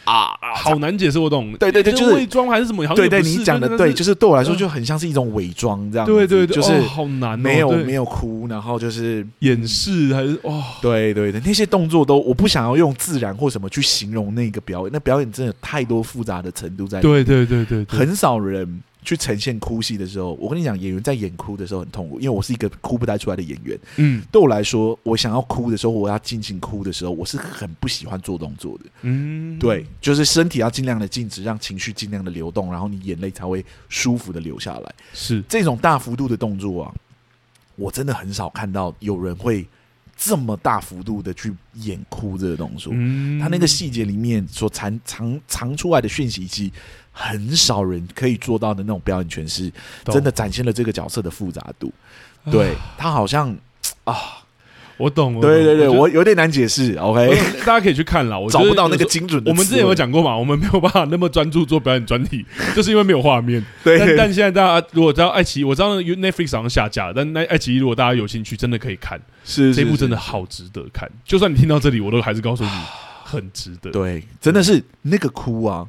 啊，好难解释，我懂。对对对，就是伪装还是什么？对对，你讲的对，就是对我来说就很像是一种伪装这样。对对对，就是好难，没有没有哭，然后就是掩饰还是哇？对对对，那些动作都我不想要用自然或什么去形容那个表演，那表演真的太多复杂的程度在。对对对对，很少人。去呈现哭戏的时候，我跟你讲，演员在演哭的时候很痛苦，因为我是一个哭不带出来的演员。嗯，对我来说，我想要哭的时候，我要尽情哭的时候，我是很不喜欢做动作的。嗯，对，就是身体要尽量的静止，让情绪尽量的流动，然后你眼泪才会舒服的流下来。是这种大幅度的动作啊，我真的很少看到有人会这么大幅度的去演哭这个动作。嗯，他那个细节里面所藏藏藏出来的讯息机。很少人可以做到的那种表演诠释，真的展现了这个角色的复杂度。对他好像啊，我懂，对对对，我有点难解释。OK，大家可以去看了，我找不到那个精准的。我们之前有讲过嘛，我们没有办法那么专注做表演专题，就是因为没有画面。对，但但现在大家如果知道爱奇艺，我知道 Netflix 好像下架了，但那爱奇艺如果大家有兴趣，真的可以看。是这部真的好值得看。就算你听到这里，我都还是告诉你，很值得。对，真的是那个哭啊。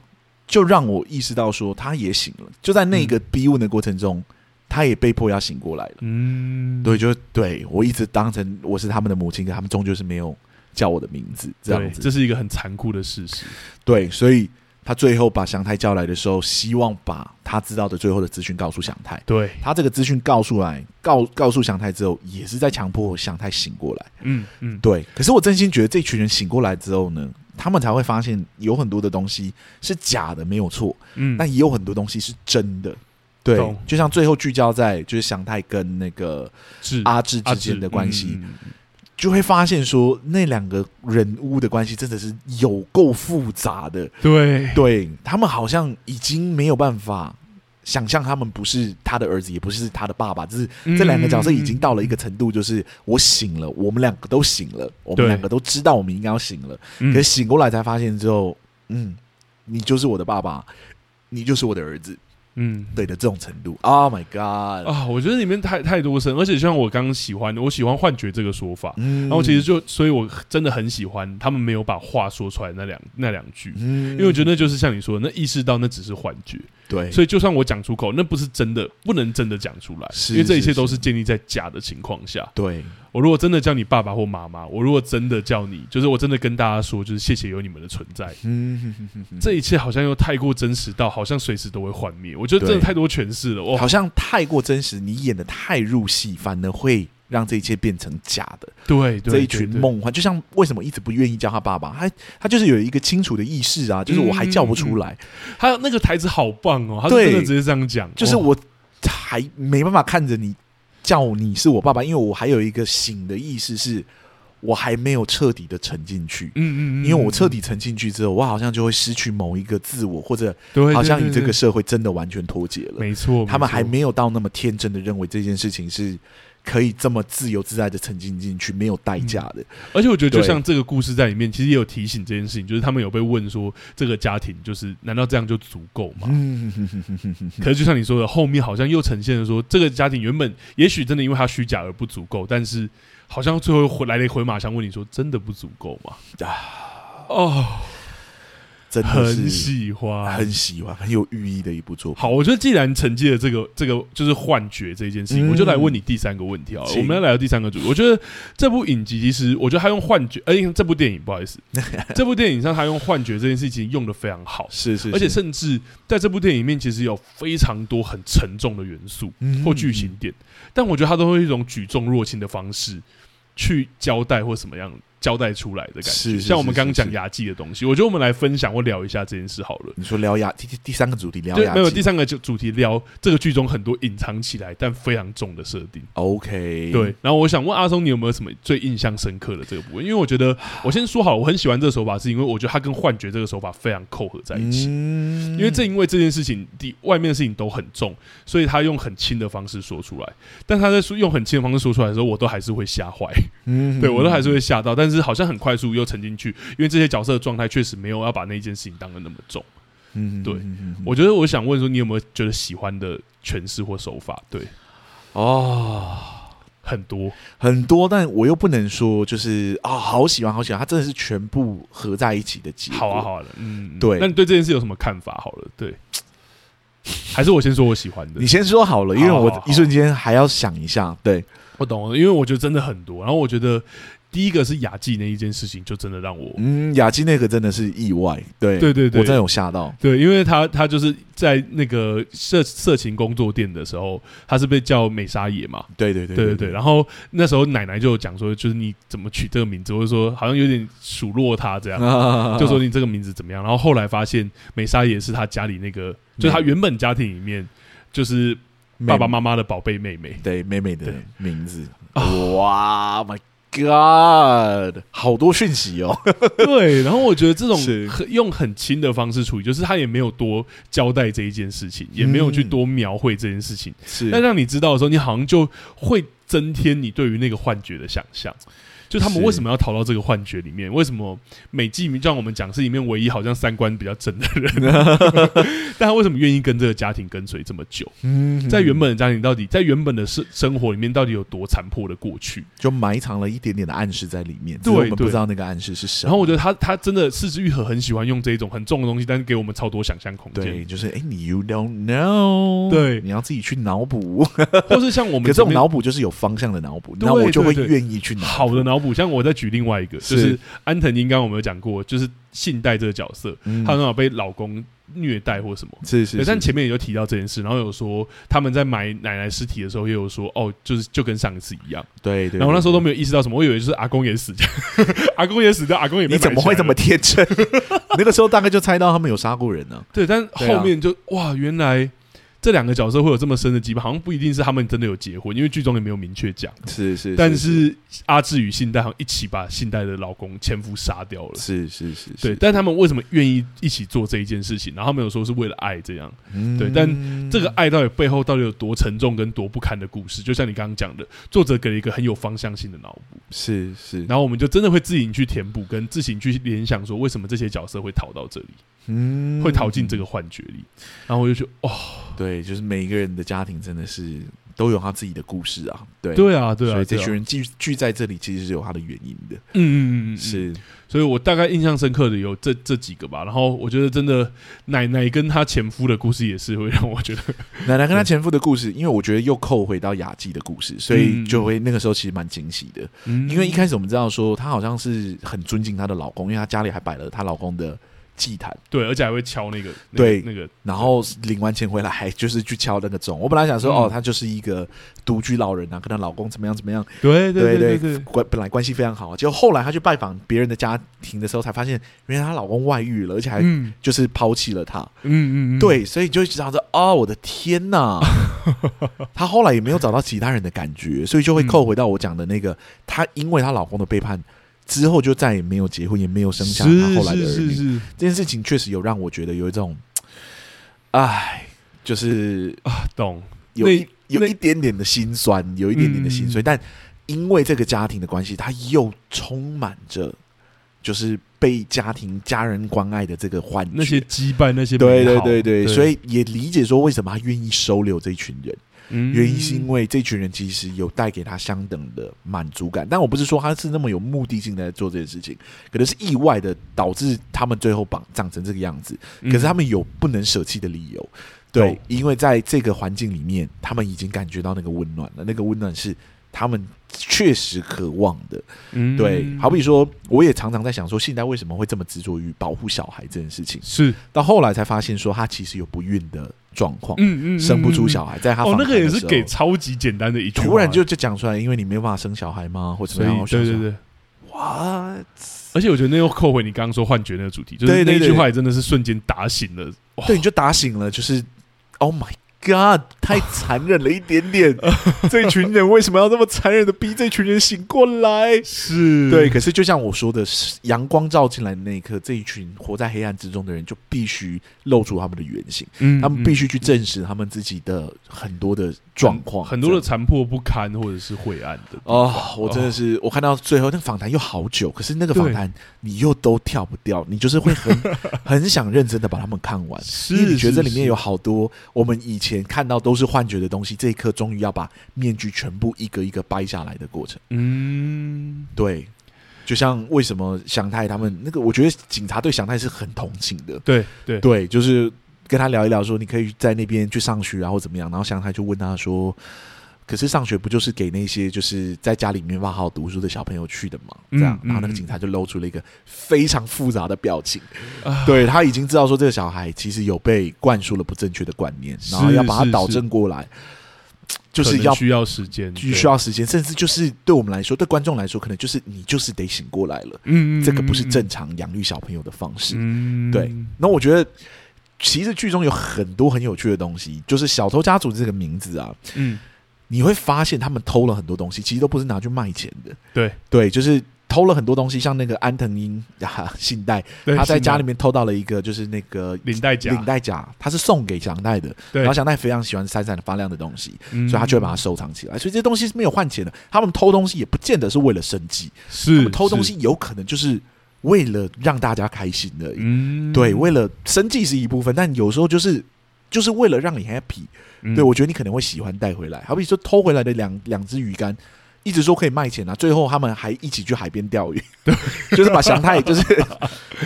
就让我意识到，说他也醒了。就在那个逼问的过程中，嗯、他也被迫要醒过来了。嗯，对，就对我一直当成我是他们的母亲，可他们终究是没有叫我的名字，这样子。这是一个很残酷的事实。对，所以他最后把祥太叫来的时候，希望把他知道的最后的资讯告诉祥太。对，他这个资讯告诉来，告告诉祥太之后，也是在强迫祥太醒过来。嗯嗯，对。可是我真心觉得，这群人醒过来之后呢？他们才会发现有很多的东西是假的，没有错。嗯，但也有很多东西是真的。对，就像最后聚焦在就是祥太跟那个阿志之间的关系，嗯、就会发现说那两个人物的关系真的是有够复杂的。对，对他们好像已经没有办法。想象他们不是他的儿子，也不是他的爸爸，就是这两个角色已经到了一个程度，就是我醒了，我们两个都醒了，我们两个都知道我们应该要醒了，可是醒过来才发现之后，嗯，你就是我的爸爸，你就是我的儿子。嗯，对的，这种程度，Oh my God 啊！我觉得里面太太多声，而且像我刚刚喜欢的，我喜欢幻觉这个说法，嗯、然后其实就，所以我真的很喜欢他们没有把话说出来那两那两句，嗯、因为我觉得那就是像你说的，那意识到那只是幻觉，对，所以就算我讲出口，那不是真的，不能真的讲出来，因为这一切都是建立在假的情况下，对。我如果真的叫你爸爸或妈妈，我如果真的叫你，就是我真的跟大家说，就是谢谢有你们的存在。嗯，这一切好像又太过真实到，好像随时都会幻灭。我觉得真的太多诠释了，我好像太过真实，你演的太入戏，反而会让这一切变成假的。对，这一群梦幻，就像为什么一直不愿意叫他爸爸？他他就是有一个清楚的意识啊，就是我还叫不出来。他那个台词好棒哦，他真的直接这样讲，就是我还没办法看着你。叫你是我爸爸，因为我还有一个醒的意识，是我还没有彻底的沉进去。嗯嗯嗯，因为我彻底沉进去之后，我好像就会失去某一个自我，或者好像与这个社会真的完全脱节了。没错，他们还没有到那么天真的认为这件事情是。可以这么自由自在的沉浸进去，没有代价的。而且我觉得，就像这个故事在里面，其实也有提醒这件事情，就是他们有被问说，这个家庭就是难道这样就足够吗？可是就像你说的，后面好像又呈现了说，这个家庭原本也许真的因为他虚假而不足够，但是好像最后回来了一回马枪问你说，真的不足够吗？啊，哦。真的很喜欢，很喜欢，很有寓意的一部作品。好，我觉得既然承接了这个这个就是幻觉这一件事情，嗯、我就来问你第三个问题啊。我们要来到第三个主题，我觉得这部影集其实，我觉得他用幻觉，哎、欸，这部电影不好意思，这部电影上他用幻觉这件事情用的非常好，是是，是，而且甚至在这部电影里面，其实有非常多很沉重的元素或剧情点，嗯、但我觉得他都会用一种举重若轻的方式去交代或什么样。交代出来的感觉，是是是是，像我们刚刚讲牙祭的东西，我觉得我们来分享或聊一下这件事好了。你说聊牙第第三个主题聊亚纪，没有第三个就主题聊这个剧中很多隐藏起来但非常重的设定。OK，对。然后我想问阿松，你有没有什么最印象深刻的这个部分？因为我觉得我先说好，我很喜欢这个手法，是因为我觉得它跟幻觉这个手法非常扣合在一起。嗯、因为正因为这件事情，第外面的事情都很重，所以他用很轻的方式说出来。但他在说用很轻的方式说出来的时候，我都还是会吓坏。嗯，对我都还是会吓到，但。但是好像很快速又沉进去，因为这些角色的状态确实没有要把那件事情当得那么重。嗯，对，我觉得我想问说，你有没有觉得喜欢的诠释或手法？对，哦，很多很多，但我又不能说就是啊、哦，好喜欢，好喜欢，它真的是全部合在一起的结果。好啊，好啊，嗯，对。那你对这件事有什么看法？好了，对，还是我先说我喜欢的，你先说好了，因为我一瞬间还要想一下。对，我懂了，因为我觉得真的很多，然后我觉得。第一个是雅纪那一件事情，就真的让我嗯，雅纪那个真的是意外，对对对对，我真的有吓到，对，因为他他就是在那个色色情工作店的时候，他是被叫美沙野嘛，对对对对对，对，然后那时候奶奶就讲说，就是你怎么取这个名字，或者说好像有点数落他这样，就说你这个名字怎么样，然后后来发现美沙野是他家里那个，就是他原本家庭里面就是爸爸妈妈的宝贝妹妹，对妹妹的名字，哇，my。God，好多讯息哦。对，然后我觉得这种很用很轻的方式处理，就是他也没有多交代这一件事情，也没有去多描绘这件事情，是，但让你知道的时候，你好像就会增添你对于那个幻觉的想象。就他们为什么要逃到这个幻觉里面？为什么美纪就像我们讲是里面唯一好像三观比较正的人？但他为什么愿意跟这个家庭跟随这么久？嗯在原本的家庭到底在原本的生生活里面到底有多残破的过去？就埋藏了一点点的暗示在里面。对，我们不知道那个暗示是什么。然后我觉得他他真的四肢愈合很喜欢用这种很重的东西，但是给我们超多想象空间。对，就是哎，你 you don't know，对，你要自己去脑补，或是像我们这种脑补就是有方向的脑补，那我就会愿意去脑补。好的脑。像我再举另外一个，就是安藤英，刚刚我们有讲过，就是信代这个角色，她很好被老公虐待或什么，是是。但前面也有提到这件事，然后有说他们在埋奶奶尸体的时候，也有说哦，就是就跟上一次一样，对对。然后那时候都没有意识到什么，我以为就是阿公也死掉，阿公也死掉，阿公也你怎么会这么天真？那个时候大概就猜到他们有杀过人呢。对，但后面就哇，原来。这两个角色会有这么深的羁绊，好像不一定是他们真的有结婚，因为剧中也没有明确讲。是是，但是阿志与信代好像一起把信代的老公前夫杀掉了。是是是，对。但他们为什么愿意一起做这一件事情？然后他们有说是为了爱这样。嗯、对，但这个爱到底背后到底有多沉重跟多不堪的故事？就像你刚刚讲的，作者给了一个很有方向性的脑补。是是，然后我们就真的会自行去填补，跟自行去联想说，为什么这些角色会逃到这里？嗯，会逃进这个幻觉里，然后我就觉得，哦，对，就是每一个人的家庭真的是都有他自己的故事啊，对，对啊，对啊，所以这群人聚聚在这里，其实是有他的原因的，嗯嗯嗯。嗯，是，所以我大概印象深刻的有这这几个吧，然后我觉得真的奶奶跟她前夫的故事也是会让我觉得，奶奶跟她前夫的故事，因为我觉得又扣回到雅纪的故事，所以就会那个时候其实蛮惊喜的，因为一开始我们知道说她好像是很尊敬她的老公，因为她家里还摆了她老公的。祭坛对，而且还会敲那个，那个、对那个，然后领完钱回来还就是去敲那个钟。我本来想说，嗯、哦，她就是一个独居老人啊，跟她老公怎么样怎么样，对对对对，关本来关系非常好。结果后来她去拜访别人的家庭的时候，才发现原来她老公外遇了，而且还就是抛弃了她。嗯嗯嗯，对，所以就想着，哦，我的天呐！她后来也没有找到其他人的感觉，所以就会扣回到我讲的那个，她因为她老公的背叛。之后就再也没有结婚，也没有生下他后来的儿女。这件事情确实有让我觉得有一种，唉，就是啊，懂，有一有一点点的心酸，有一点点的心碎。嗯、但因为这个家庭的关系，他又充满着就是被家庭家人关爱的这个幻觉，那些羁绊，那些对对对对，对，所以也理解说为什么他愿意收留这一群人。嗯，原因是因为这群人其实有带给他相等的满足感，但我不是说他是那么有目的性在做这件事情，可能是意外的导致他们最后绑长成这个样子。可是他们有不能舍弃的理由，对，因为在这个环境里面，他们已经感觉到那个温暖了，那个温暖是他们确实渴望的。嗯，对，好比说，我也常常在想说，信代为什么会这么执着于保护小孩这件事情？是到后来才发现，说他其实有不孕的。状况，嗯嗯，生不出小孩，在他哦，那个也是给超级简单的一句，突然就就讲出来，因为你没有办法生小孩吗？或者怎么样？对对对，What？而且我觉得那又扣回你刚刚说幻觉那个主题，就是那句话也真的是瞬间打醒了，对，你就打醒了，就是 Oh my。God，太残忍了一点点。这群人为什么要这么残忍的逼 这群人醒过来？是对，可是就像我说的，阳光照进来的那一刻，这一群活在黑暗之中的人就必须露出他们的原形。嗯，他们必须去证实他们自己的很多的状况，很多的残破不堪或者是晦暗的。哦，我真的是，我看到最后那个访谈又好久，可是那个访谈你又都跳不掉，你就是会很 很想认真的把他们看完，因为你觉得这里面有好多我们以前。前看到都是幻觉的东西，这一刻终于要把面具全部一个一个掰下来的过程。嗯，对，就像为什么祥太他们那个，我觉得警察对祥太是很同情的。对对对，就是跟他聊一聊，说你可以在那边去上学然后怎么样。然后祥太就问他说。可是上学不就是给那些就是在家里面没办法好好读书的小朋友去的吗？这样，然后那个警察就露出了一个非常复杂的表情。对，他已经知道说这个小孩其实有被灌输了不正确的观念，然后要把他导正过来，就是要需要时间，需要时间，甚至就是对我们来说，对观众来说，可能就是你就是得醒过来了。嗯，这个不是正常养育小朋友的方式。嗯，对。那我觉得其实剧中有很多很有趣的东西，就是小偷家族这个名字啊，嗯。你会发现他们偷了很多东西，其实都不是拿去卖钱的。对对，就是偷了很多东西，像那个安藤英啊，信贷他在家里面偷到了一个，就是那个领带夹，领带夹他是送给祥太的。然后祥太非常喜欢闪闪的发亮的东西，所以他就会把它收藏起来。所以这些东西是没有换钱的。他们偷东西也不见得是为了生计，是他们偷东西有可能就是为了让大家开心而已。嗯，对，为了生计是一部分，但有时候就是就是为了让你 happy。嗯、对，我觉得你可能会喜欢带回来。好比说偷回来的两两只鱼竿，一直说可以卖钱啊，最后他们还一起去海边钓鱼，对，就是把祥太，就是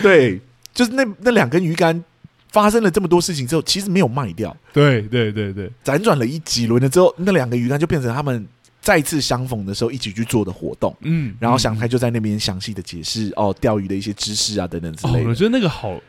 对，就是那那两根鱼竿发生了这么多事情之后，其实没有卖掉。对对对对，辗转了一几轮了之后，那两个鱼竿就变成他们再次相逢的时候一起去做的活动。嗯，然后祥太就在那边详细的解释哦，钓鱼的一些知识啊等等之类的。哦、我觉得那个好。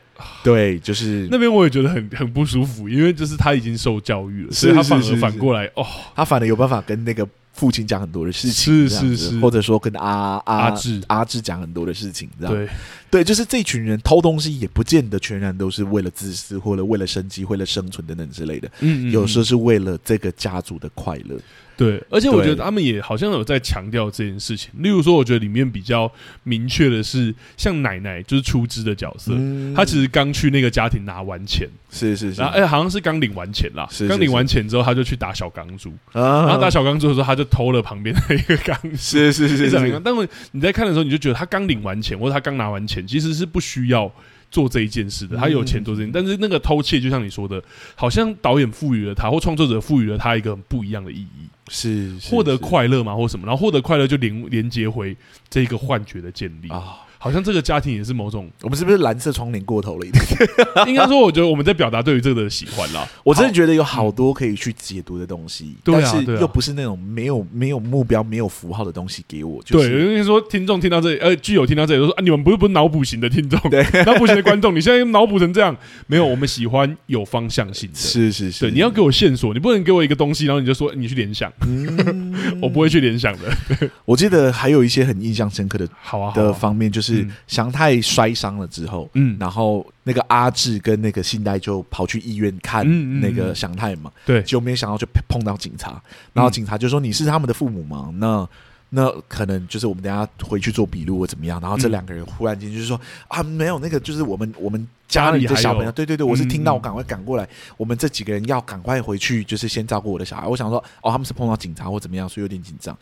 对，就是那边我也觉得很很不舒服，因为就是他已经受教育了，所以他反而反过来哦，他反而有办法跟那个父亲讲很多的事情，是是是，或者说跟阿阿阿志阿志讲很多的事情，这样对对，就是这群人偷东西也不见得全然都是为了自私，或者为了生计、为了生存等等之类的，嗯，有时候是为了这个家族的快乐。对，而且我觉得他们也好像有在强调这件事情。例如说，我觉得里面比较明确的是，像奶奶就是出资的角色，嗯、她其实刚去那个家庭拿完钱，是是是，然后哎、欸，好像是刚领完钱啦，刚领完钱之后，他就去打小钢珠，啊、然后打小钢珠的时候，他就偷了旁边的一个钢，是是是是，是，但是你在看的时候，你就觉得他刚领完钱或者他刚拿完钱，其实是不需要。做这一件事的，他有钱做这件事，但是那个偷窃，就像你说的，好像导演赋予了他，或创作者赋予了他一个很不一样的意义，是获得快乐嘛，或什么，然后获得快乐就连连接回这个幻觉的建立啊。好像这个家庭也是某种，我们是不是蓝色窗帘过头了一点？应该说，我觉得我们在表达对于这个的喜欢啦。我真的觉得有好多可以去解读的东西，但是又不是那种没有没有目标、没有符号的东西给我。对，因为说听众听到这里，呃，剧友听到这里都说啊，你们不是不是脑补型的听众，对，脑补型的观众，你现在脑补成这样，没有，我们喜欢有方向性的。是是是，对，你要给我线索，你不能给我一个东西，然后你就说你去联想，嗯我不会去联想的。我记得还有一些很印象深刻的，好啊的方面，就是祥太。摔伤了之后，嗯，然后那个阿志跟那个信代就跑去医院看那个祥太嘛，对，就没想到就碰到警察，然后警察就说：“你是他们的父母吗？”那那可能就是我们等下回去做笔录或怎么样，然后这两个人忽然间就是说、嗯、啊，没有那个，就是我们我们家里的小朋友，对对对，我是听到我赶快赶过来、嗯，我们这几个人要赶快回去，就是先照顾我的小孩。我想说，哦，他们是碰到警察或怎么样，所以有点紧张，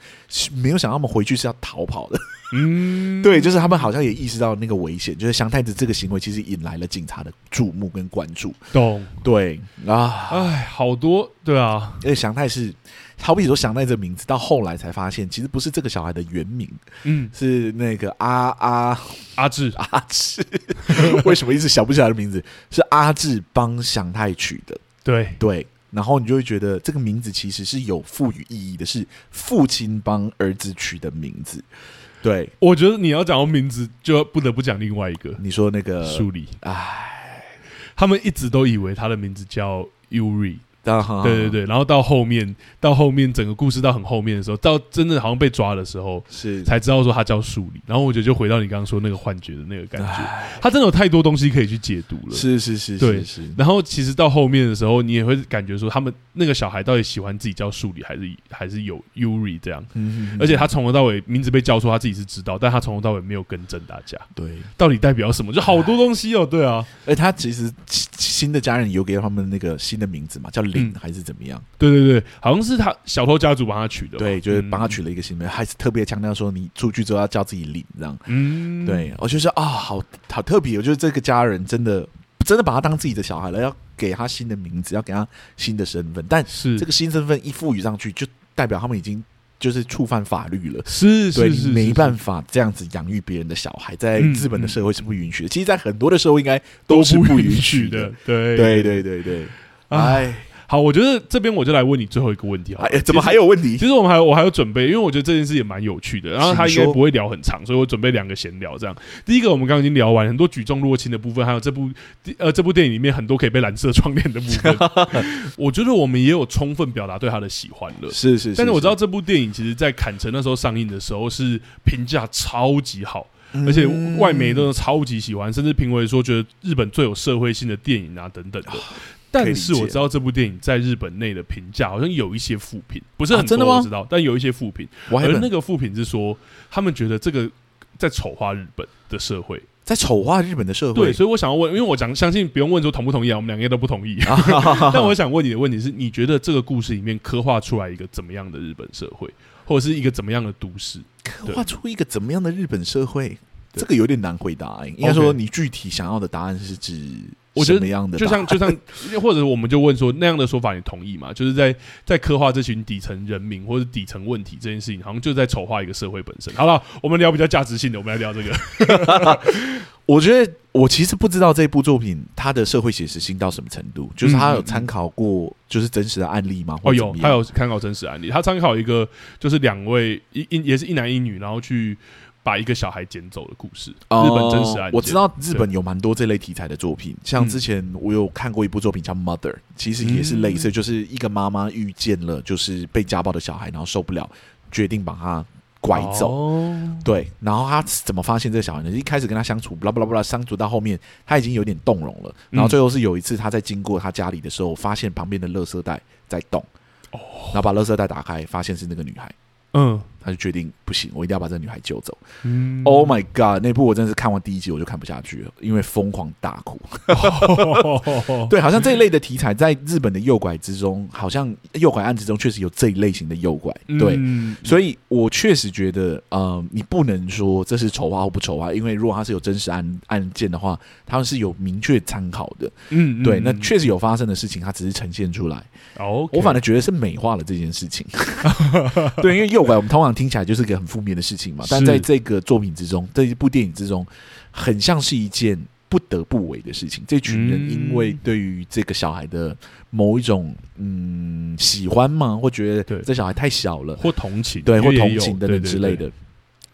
没有想到他们回去是要逃跑的。嗯，对，就是他们好像也意识到那个危险，就是祥太子这个行为其实引来了警察的注目跟关注。懂，对啊，哎，好多，对啊，因为祥太是。好比说祥太这个名字，到后来才发现，其实不是这个小孩的原名，嗯，是那个阿阿阿志。阿志，为什么一直想不起来的名字？是阿志帮祥太取的，对。对，然后你就会觉得这个名字其实是有赋予意义的，是父亲帮儿子取的名字。对，我觉得你要讲到名字，就不得不讲另外一个，你说那个书里，哎，他们一直都以为他的名字叫 Yuri。Uh-huh. 对对对，然后到后面，到后面整个故事到很后面的时候，到真的好像被抓的时候，是才知道说他叫树理。然后我觉得就回到你刚刚说那个幻觉的那个感觉，他真的有太多东西可以去解读了。是是是，对是是。然后其实到后面的时候，你也会感觉说，他们那个小孩到底喜欢自己叫树理，还是还是有 Yuri 这样？嗯嗯。而且他从头到尾名字被叫错，他自己是知道，但他从头到尾没有更正大家。对，到底代表什么？就好多东西哦。对啊，哎他其实新的家人有给他们那个新的名字嘛，叫林、嗯、还是怎么样？对对对，好像是他小偷家族帮他取的，对，就是帮他取了一个新名，嗯、还是特别强调说你出去之后要叫自己领这样。嗯，对，我就是啊，好好特别，我觉得这个家人真的真的把他当自己的小孩了，要给他新的名字，要给他新的身份，但是。这个新身份一赋予上去，就代表他们已经就是触犯法律了，是是是，是，没办法这样子养育别人的小孩，在日本的社会是不允许的，其实，在很多的社会应该都是不允许的，对。对对对对，哎。啊好，我觉得这边我就来问你最后一个问题啊。哎，怎么还有问题？其实我们还有我还有准备，因为我觉得这件事也蛮有趣的。然后他应该不会聊很长，所以我准备两个闲聊。这样，第一个我们刚刚已经聊完很多举重若轻的部分，还有这部呃这部电影里面很多可以被蓝色窗帘的部分。我觉得我们也有充分表达对他的喜欢了。是是，是，但是我知道这部电影其实，在坎城那时候上映的时候是评价超级好，而且外媒都超级喜欢，甚至评为说觉得日本最有社会性的电影啊等等的。但是我知道这部电影在日本内的评价好像有一些负评，不是很多我知道，但有一些负评。而那个负评是说，他们觉得这个在丑化日本的社会，在丑化日本的社会。对，所以我想要问，因为我讲相信不用问说同不同意啊，我们两个都不同意。但我想问你的问题是，你觉得这个故事里面刻画出来一个怎么样的日本社会，或者是一个怎么样的都市？刻画出一个怎么样的日本社会？这个有点难回答。应该说，你具体想要的答案是指？我觉得就像就像，或者我们就问说那样的说法，你同意吗？就是在在刻画这群底层人民或者底层问题这件事情，好像就在丑化一个社会本身。好了，我们聊比较价值性的，我们来聊这个。我觉得我其实不知道这部作品它的社会写实性到什么程度，就是他有参考过就是真实的案例吗？哦，有，他有参考真实案例，他参考一个就是两位一一也是一男一女，然后去。把一个小孩捡走的故事，日本真实案件。我知道日本有蛮多这类题材的作品，像之前我有看过一部作品叫《Mother》，其实也是类似，就是一个妈妈遇见了就是被家暴的小孩，然后受不了，决定把他拐走。对，然后他怎么发现这个小孩呢？一开始跟他相处，巴拉巴拉巴拉，相处到后面他已经有点动容了，然后最后是有一次他在经过他家里的时候，发现旁边的垃圾袋在动，然后把垃圾袋打开，发现是那个女孩。嗯。他就决定不行，我一定要把这个女孩救走。嗯，Oh my God！那部我真的是看完第一集我就看不下去了，因为疯狂大哭。对，好像这一类的题材在日本的诱拐之中，好像诱拐案之中确实有这一类型的诱拐。对，嗯、所以我确实觉得，呃，你不能说这是丑化或不丑化，因为如果它是有真实案案件的话，他们是有明确参考的。嗯，对，那确实有发生的事情，它只是呈现出来。哦、我反而觉得是美化了这件事情。对，因为诱拐我们通常。听起来就是个很负面的事情嘛，但在这个作品之中，这一部电影之中，很像是一件不得不为的事情。这群人因为对于这个小孩的某一种嗯喜欢嘛，或觉得这小孩太小了，或同情，对，或同情等等之类的，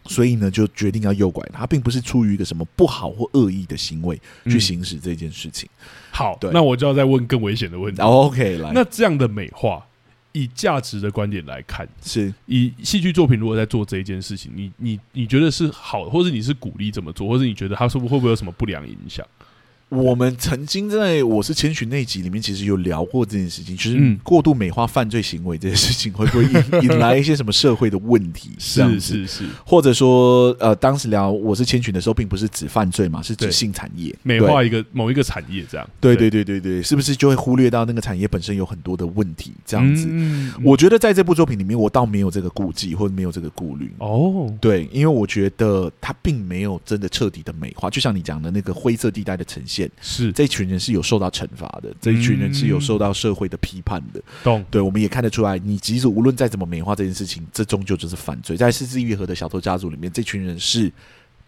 所以呢，就决定要诱拐他，并不是出于一个什么不好或恶意的行为去行使这件事情。好，对，那我就要再问更危险的问题。OK，来，那这样的美化。以价值的观点来看，是以戏剧作品如果在做这一件事情，你你你觉得是好，或者你是鼓励怎么做，或者你觉得他是不会不会有什么不良影响？我们曾经在《我是千寻》那集里面，其实有聊过这件事情，就是过度美化犯罪行为这件事情，会不会引 引来一些什么社会的问题？是是是，或者说，呃，当时聊《我是千寻》的时候，并不是指犯罪嘛，是指性产业美化一个某一个产业，这样。对对对对对，是不是就会忽略到那个产业本身有很多的问题？这样子，我觉得在这部作品里面，我倒没有这个顾忌，或者没有这个顾虑。哦，对，因为我觉得它并没有真的彻底的美化，就像你讲的那个灰色地带的呈现。是这群人是有受到惩罚的，这一群人是有受到社会的批判的。懂？对，我们也看得出来，你即使无论再怎么美化这件事情，这终究就是犯罪。在《失之愈合》的小偷家族里面，这群人是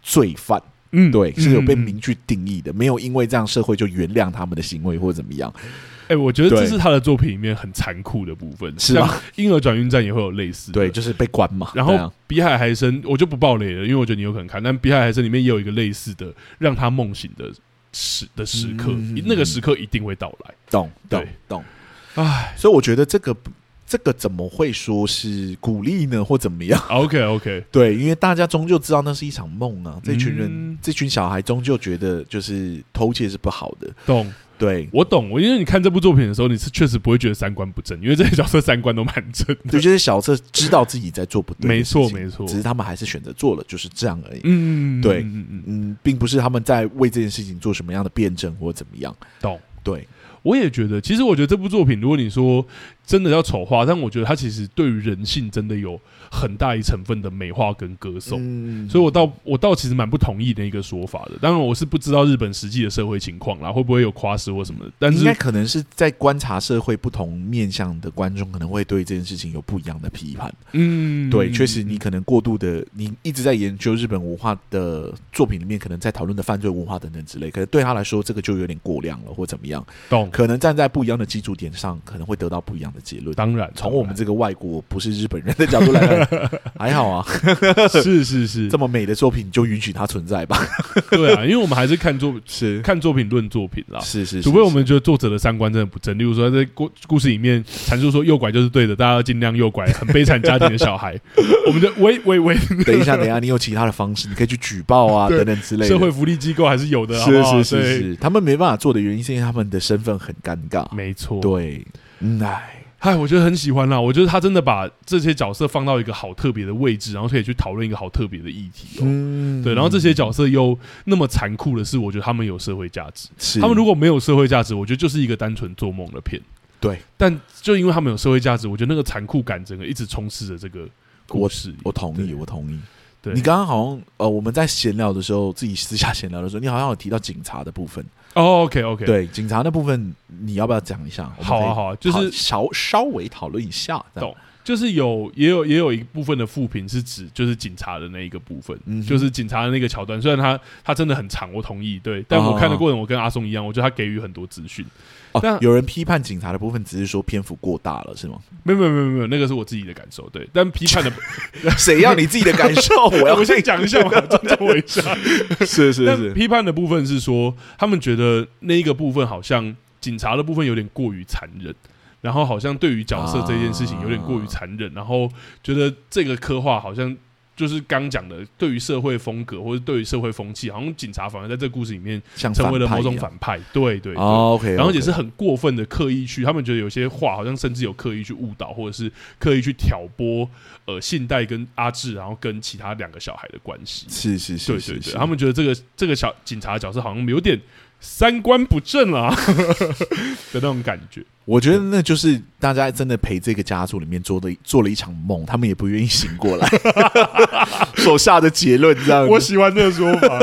罪犯。嗯，对，是有被明确定义的，没有因为这样社会就原谅他们的行为或者怎么样。哎，我觉得这是他的作品里面很残酷的部分。是啊，婴儿转运站也会有类似，对，就是被关嘛。然后《比海还深》，我就不爆雷了，因为我觉得你有可能看。但《比海还深》里面也有一个类似的，让他梦醒的。时的时刻，嗯、那个时刻一定会到来。懂，懂，懂。唉，所以我觉得这个这个怎么会说是鼓励呢，或怎么样？OK，OK，对，因为大家终究知道那是一场梦啊。这群人，嗯、这群小孩终究觉得就是偷窃是不好的。懂。对，我懂。我因为你看这部作品的时候，你是确实不会觉得三观不正，因为这些角色三观都蛮正的。对，这些角色知道自己在做不对，没错没错，只是他们还是选择做了，就是这样而已。嗯，对，嗯嗯嗯，并不是他们在为这件事情做什么样的辩证或怎么样。懂，对。我也觉得，其实我觉得这部作品，如果你说真的要丑化，但我觉得他其实对于人性真的有很大一成分的美化跟歌颂，嗯、所以我倒我倒其实蛮不同意的一个说法的。当然，我是不知道日本实际的社会情况啦，会不会有夸饰或什么的。但是应该可能是在观察社会不同面向的观众，可能会对这件事情有不一样的批判。嗯，对，确实，你可能过度的，你一直在研究日本文化的作品里面，可能在讨论的犯罪文化等等之类，可能对他来说，这个就有点过量了，或怎么样。懂？可能站在不一样的基础点上，可能会得到不一样的结论。当然，从我们这个外国不是日本人的角度来看，还好啊。是是是，这么美的作品就允许它存在吧。对啊，因为我们还是看作是看作品论作品啦。是是，除非我们觉得作者的三观真的不正，例如说在故故事里面阐述说右拐就是对的，大家要尽量右拐很悲惨家庭的小孩。我们就喂喂喂，等一下等一下，你有其他的方式，你可以去举报啊等等之类的。社会福利机构还是有的，是是是是，他们没办法做的原因是因为他们的身份很尴尬。没错，对，嗯，哎。嗨，我觉得很喜欢啦。我觉得他真的把这些角色放到一个好特别的位置，然后可以去讨论一个好特别的议题哦。嗯，对，然后这些角色又那么残酷的是，我觉得他们有社会价值。他们如果没有社会价值，我觉得就是一个单纯做梦的片。对，但就因为他们有社会价值，我觉得那个残酷感整个一直充斥着这个故事。我同意，我同意。对，你刚刚好像呃，我们在闲聊的时候，自己私下闲聊的时候，你好像有提到警察的部分。哦，OK，OK，对，警察那部分你要不要讲一下？好啊，好啊，就是稍稍微讨论一下。懂，就是有也有也有一部分的负评是指就是警察的那一个部分，就是警察的那个桥段，虽然他他真的很长，我同意，对，但我看的过程我跟阿松一样，我觉得他给予很多资讯。但有人批判警察的部分，只是说篇幅过大了，是吗？没有没有没有没有，那个是我自己的感受。对，但批判的 谁要你自己的感受？我要 我先讲一下嘛，尊重我一下。是是是，批判的部分是说，他们觉得那一个部分好像警察的部分有点过于残忍，然后好像对于角色这件事情有点过于残忍，然后觉得这个刻画好像。就是刚讲的，对于社会风格或者对于社会风气，好像警察反而在这个故事里面成为了某种反派。对对对，OK，然后也是很过分的刻意去，他们觉得有些话好像甚至有刻意去误导，或者是刻意去挑拨呃信代跟阿志，然后跟其他两个小孩的关系。是是是，对对对，他们觉得这个这个小警察的角色好像有点。三观不正啊 的那种感觉，我觉得那就是大家真的陪这个家族里面做的做了一场梦，他们也不愿意醒过来 所下的结论，这样。我喜欢这个说法，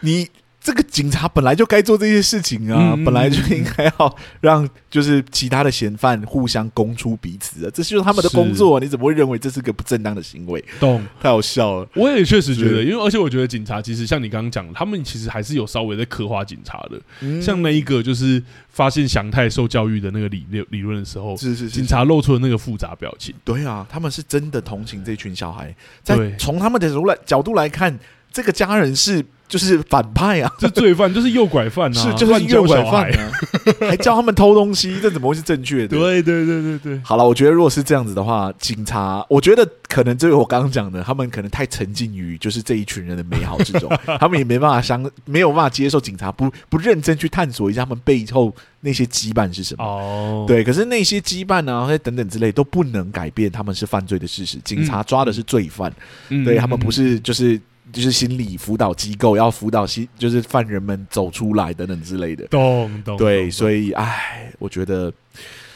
你。这个警察本来就该做这些事情啊，嗯、本来就应该要让就是其他的嫌犯互相供出彼此啊，这就是他们的工作，啊。你怎么会认为这是个不正当的行为？懂？太好笑了。我也确实觉得，因为而且我觉得警察其实像你刚刚讲的，他们其实还是有稍微在刻画警察的。嗯、像那一个就是发现祥太受教育的那个理论理论的时候，是是是，警察露出了那个复杂表情。对啊，他们是真的同情这群小孩，在从他们的角度来角度来看，这个家人是。就是反派啊，这罪犯就是诱拐犯啊，是就是诱拐犯啊，还叫他们偷东西，这怎么会是正确的？对对对对对。好了，我觉得如果是这样子的话，警察，我觉得可能就是我刚刚讲的，他们可能太沉浸于就是这一群人的美好之中，他们也没办法相，没有办法接受警察不不认真去探索一下他们背后那些羁绊是什么。哦，对，可是那些羁绊啊，或者等等之类都不能改变他们是犯罪的事实。警察抓的是罪犯，嗯、对他们不是就是。就是心理辅导机构要辅导心，就是犯人们走出来等等之类的。懂懂。对，所以，唉，我觉得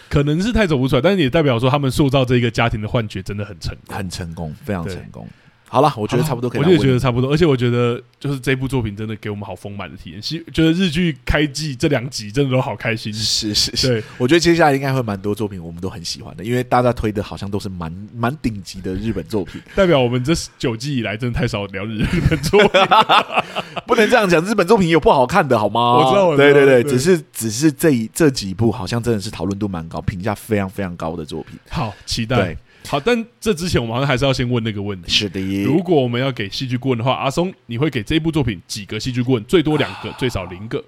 可能是太走不出来，但是也代表说他们塑造这一个家庭的幻觉真的很成功，很成功，非常成功。好了，我觉得差不多可以。我也觉得差不多，而且我觉得就是这部作品真的给我们好丰满的体验。希觉得日剧开季这两集真的都好开心。是是是，对，我觉得接下来应该会蛮多作品我们都很喜欢的，因为大家推的好像都是蛮蛮顶级的日本作品。代表我们这九季以来真的太少聊日本作品，不能这样讲。日本作品有不好看的好吗？我知道，我知道，对对对，只是只是这一这几部好像真的是讨论度蛮高、评价非常非常高的作品。好，期待。好，但这之前我们好像还是要先问那个问题。是的，如果我们要给戏剧顾问的话，阿松，你会给这一部作品几个戏剧顾问？最多两个，最少零个。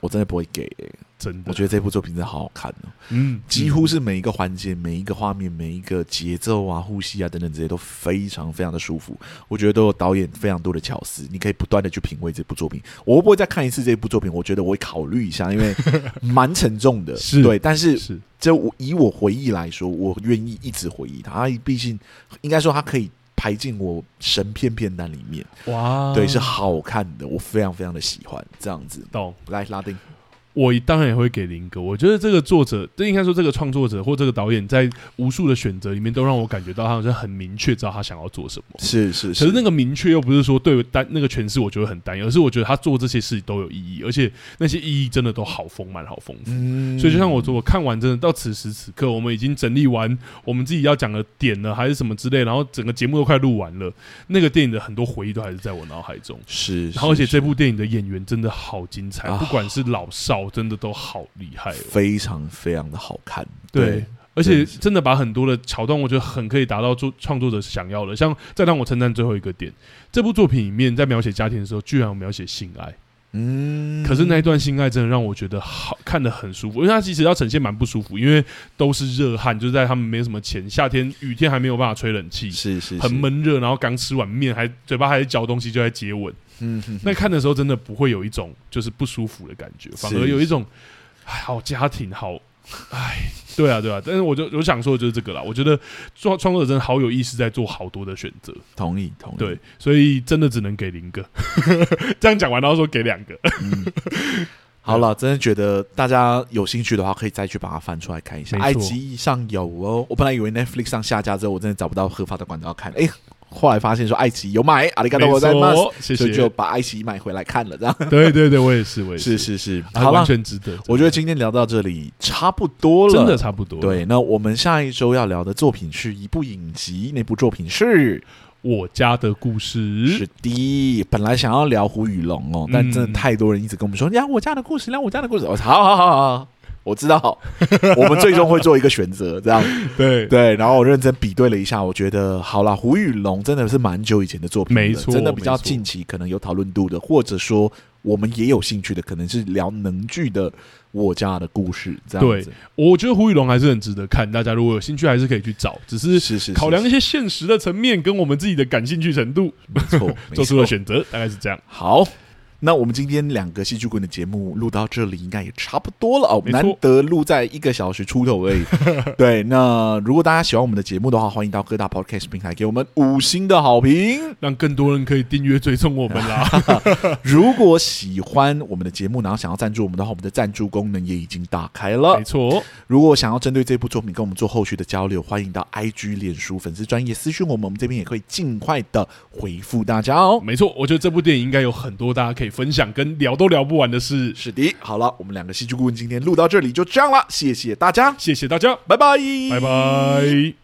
我真的不会给、欸，真的。我觉得这部作品真的好好看哦、喔，嗯，几乎是每一个环节、每一个画面、每一个节奏啊、呼吸啊等等这些都非常非常的舒服。我觉得都有导演非常多的巧思，你可以不断的去品味这部作品。我会不会再看一次这部作品？我觉得我会考虑一下，因为 蛮沉重的，是对。但是，是就以我回忆来说，我愿意一直回忆它。毕竟，应该说它可以。排进我神片片单里面，哇，对，是好看的，我非常非常的喜欢这样子。懂，来拉丁。我当然也会给林哥。我觉得这个作者，这应该说这个创作者或这个导演，在无数的选择里面，都让我感觉到他好像很明确知道他想要做什么。是是是。可是那个明确又不是说对单那个诠释，我觉得很单一，而是我觉得他做这些事都有意义，而且那些意义真的都好丰满、好丰富。嗯。所以就像我说，我看完真的到此时此刻，我们已经整理完我们自己要讲的点了，还是什么之类，然后整个节目都快录完了。那个电影的很多回忆都还是在我脑海中。是。然后而且这部电影的演员真的好精彩，不管是老少。真的都好厉害，非常非常的好看。对，对，而且真的把很多的桥段，我觉得很可以达到作创作者想要的。像再让我称赞最后一个点，这部作品里面在描写家庭的时候，居然有描写性爱。嗯，可是那一段性爱真的让我觉得好看的很舒服，因为它其实要呈现蛮不舒服，因为都是热汗，就是在他们没什么钱，夏天雨天还没有办法吹冷气，是是，是，很闷热，然后刚吃完面，还嘴巴还在嚼东西，就在接吻。嗯，那看的时候真的不会有一种就是不舒服的感觉，反而有一种，好家庭好，哎，对啊对啊，但是我就我想说的就是这个啦，我觉得创创作者真的好有意思，在做好多的选择，同意同意，对，所以真的只能给零个，这样讲完然后说给两个，嗯，好了，真的觉得大家有兴趣的话，可以再去把它翻出来看一下，爱奇艺上有哦，我本来以为 Netflix 上下架之后，我真的找不到合法的管道看，哎。后来发现说爱奇艺有买，阿里嘎多我在吗？所以就把爱奇艺买回来看了，这样。对对对，我也是，我也是，是是是，好，完全值得。我觉得今天聊到这里差不多了，真的差不多。对，那我们下一周要聊的作品是一部影集，那部作品是我家的故事。是的，本来想要聊胡与龙哦，但真的太多人一直跟我们说，聊我家的故事，聊我家的故事。我操好好好好。我知道，我们最终会做一个选择，这样对对。然后我认真比对了一下，我觉得好了，《胡宇龙》真的是蛮久以前的作品，没错，真的比较近期，可能有讨论度的，或者说我们也有兴趣的，可能是聊能剧的《我家的故事》这样子。对，我觉得《胡宇龙》还是很值得看，大家如果有兴趣，还是可以去找。只是是是考量一些现实的层面，跟我们自己的感兴趣程度，没错，做出了选择，大概是这样。好。那我们今天两个戏剧棍的节目录到这里，应该也差不多了哦。难得录在一个小时出头而已。对，那如果大家喜欢我们的节目的话，欢迎到各大 Podcast 平台给我们五星的好评，让更多人可以订阅追踪我们啦。如果喜欢我们的节目，然后想要赞助我们的话，我们的赞助功能也已经打开了。没错，如果想要针对这部作品跟我们做后续的交流，欢迎到 IG 脸书粉丝专业私讯我们，我们这边也会尽快的回复大家哦。没错，我觉得这部电影应该有很多大家可以。分享跟聊都聊不完的事，是的。好了，我们两个戏剧顾问今天录到这里就这样了，谢谢大家，谢谢大家，拜拜，拜拜。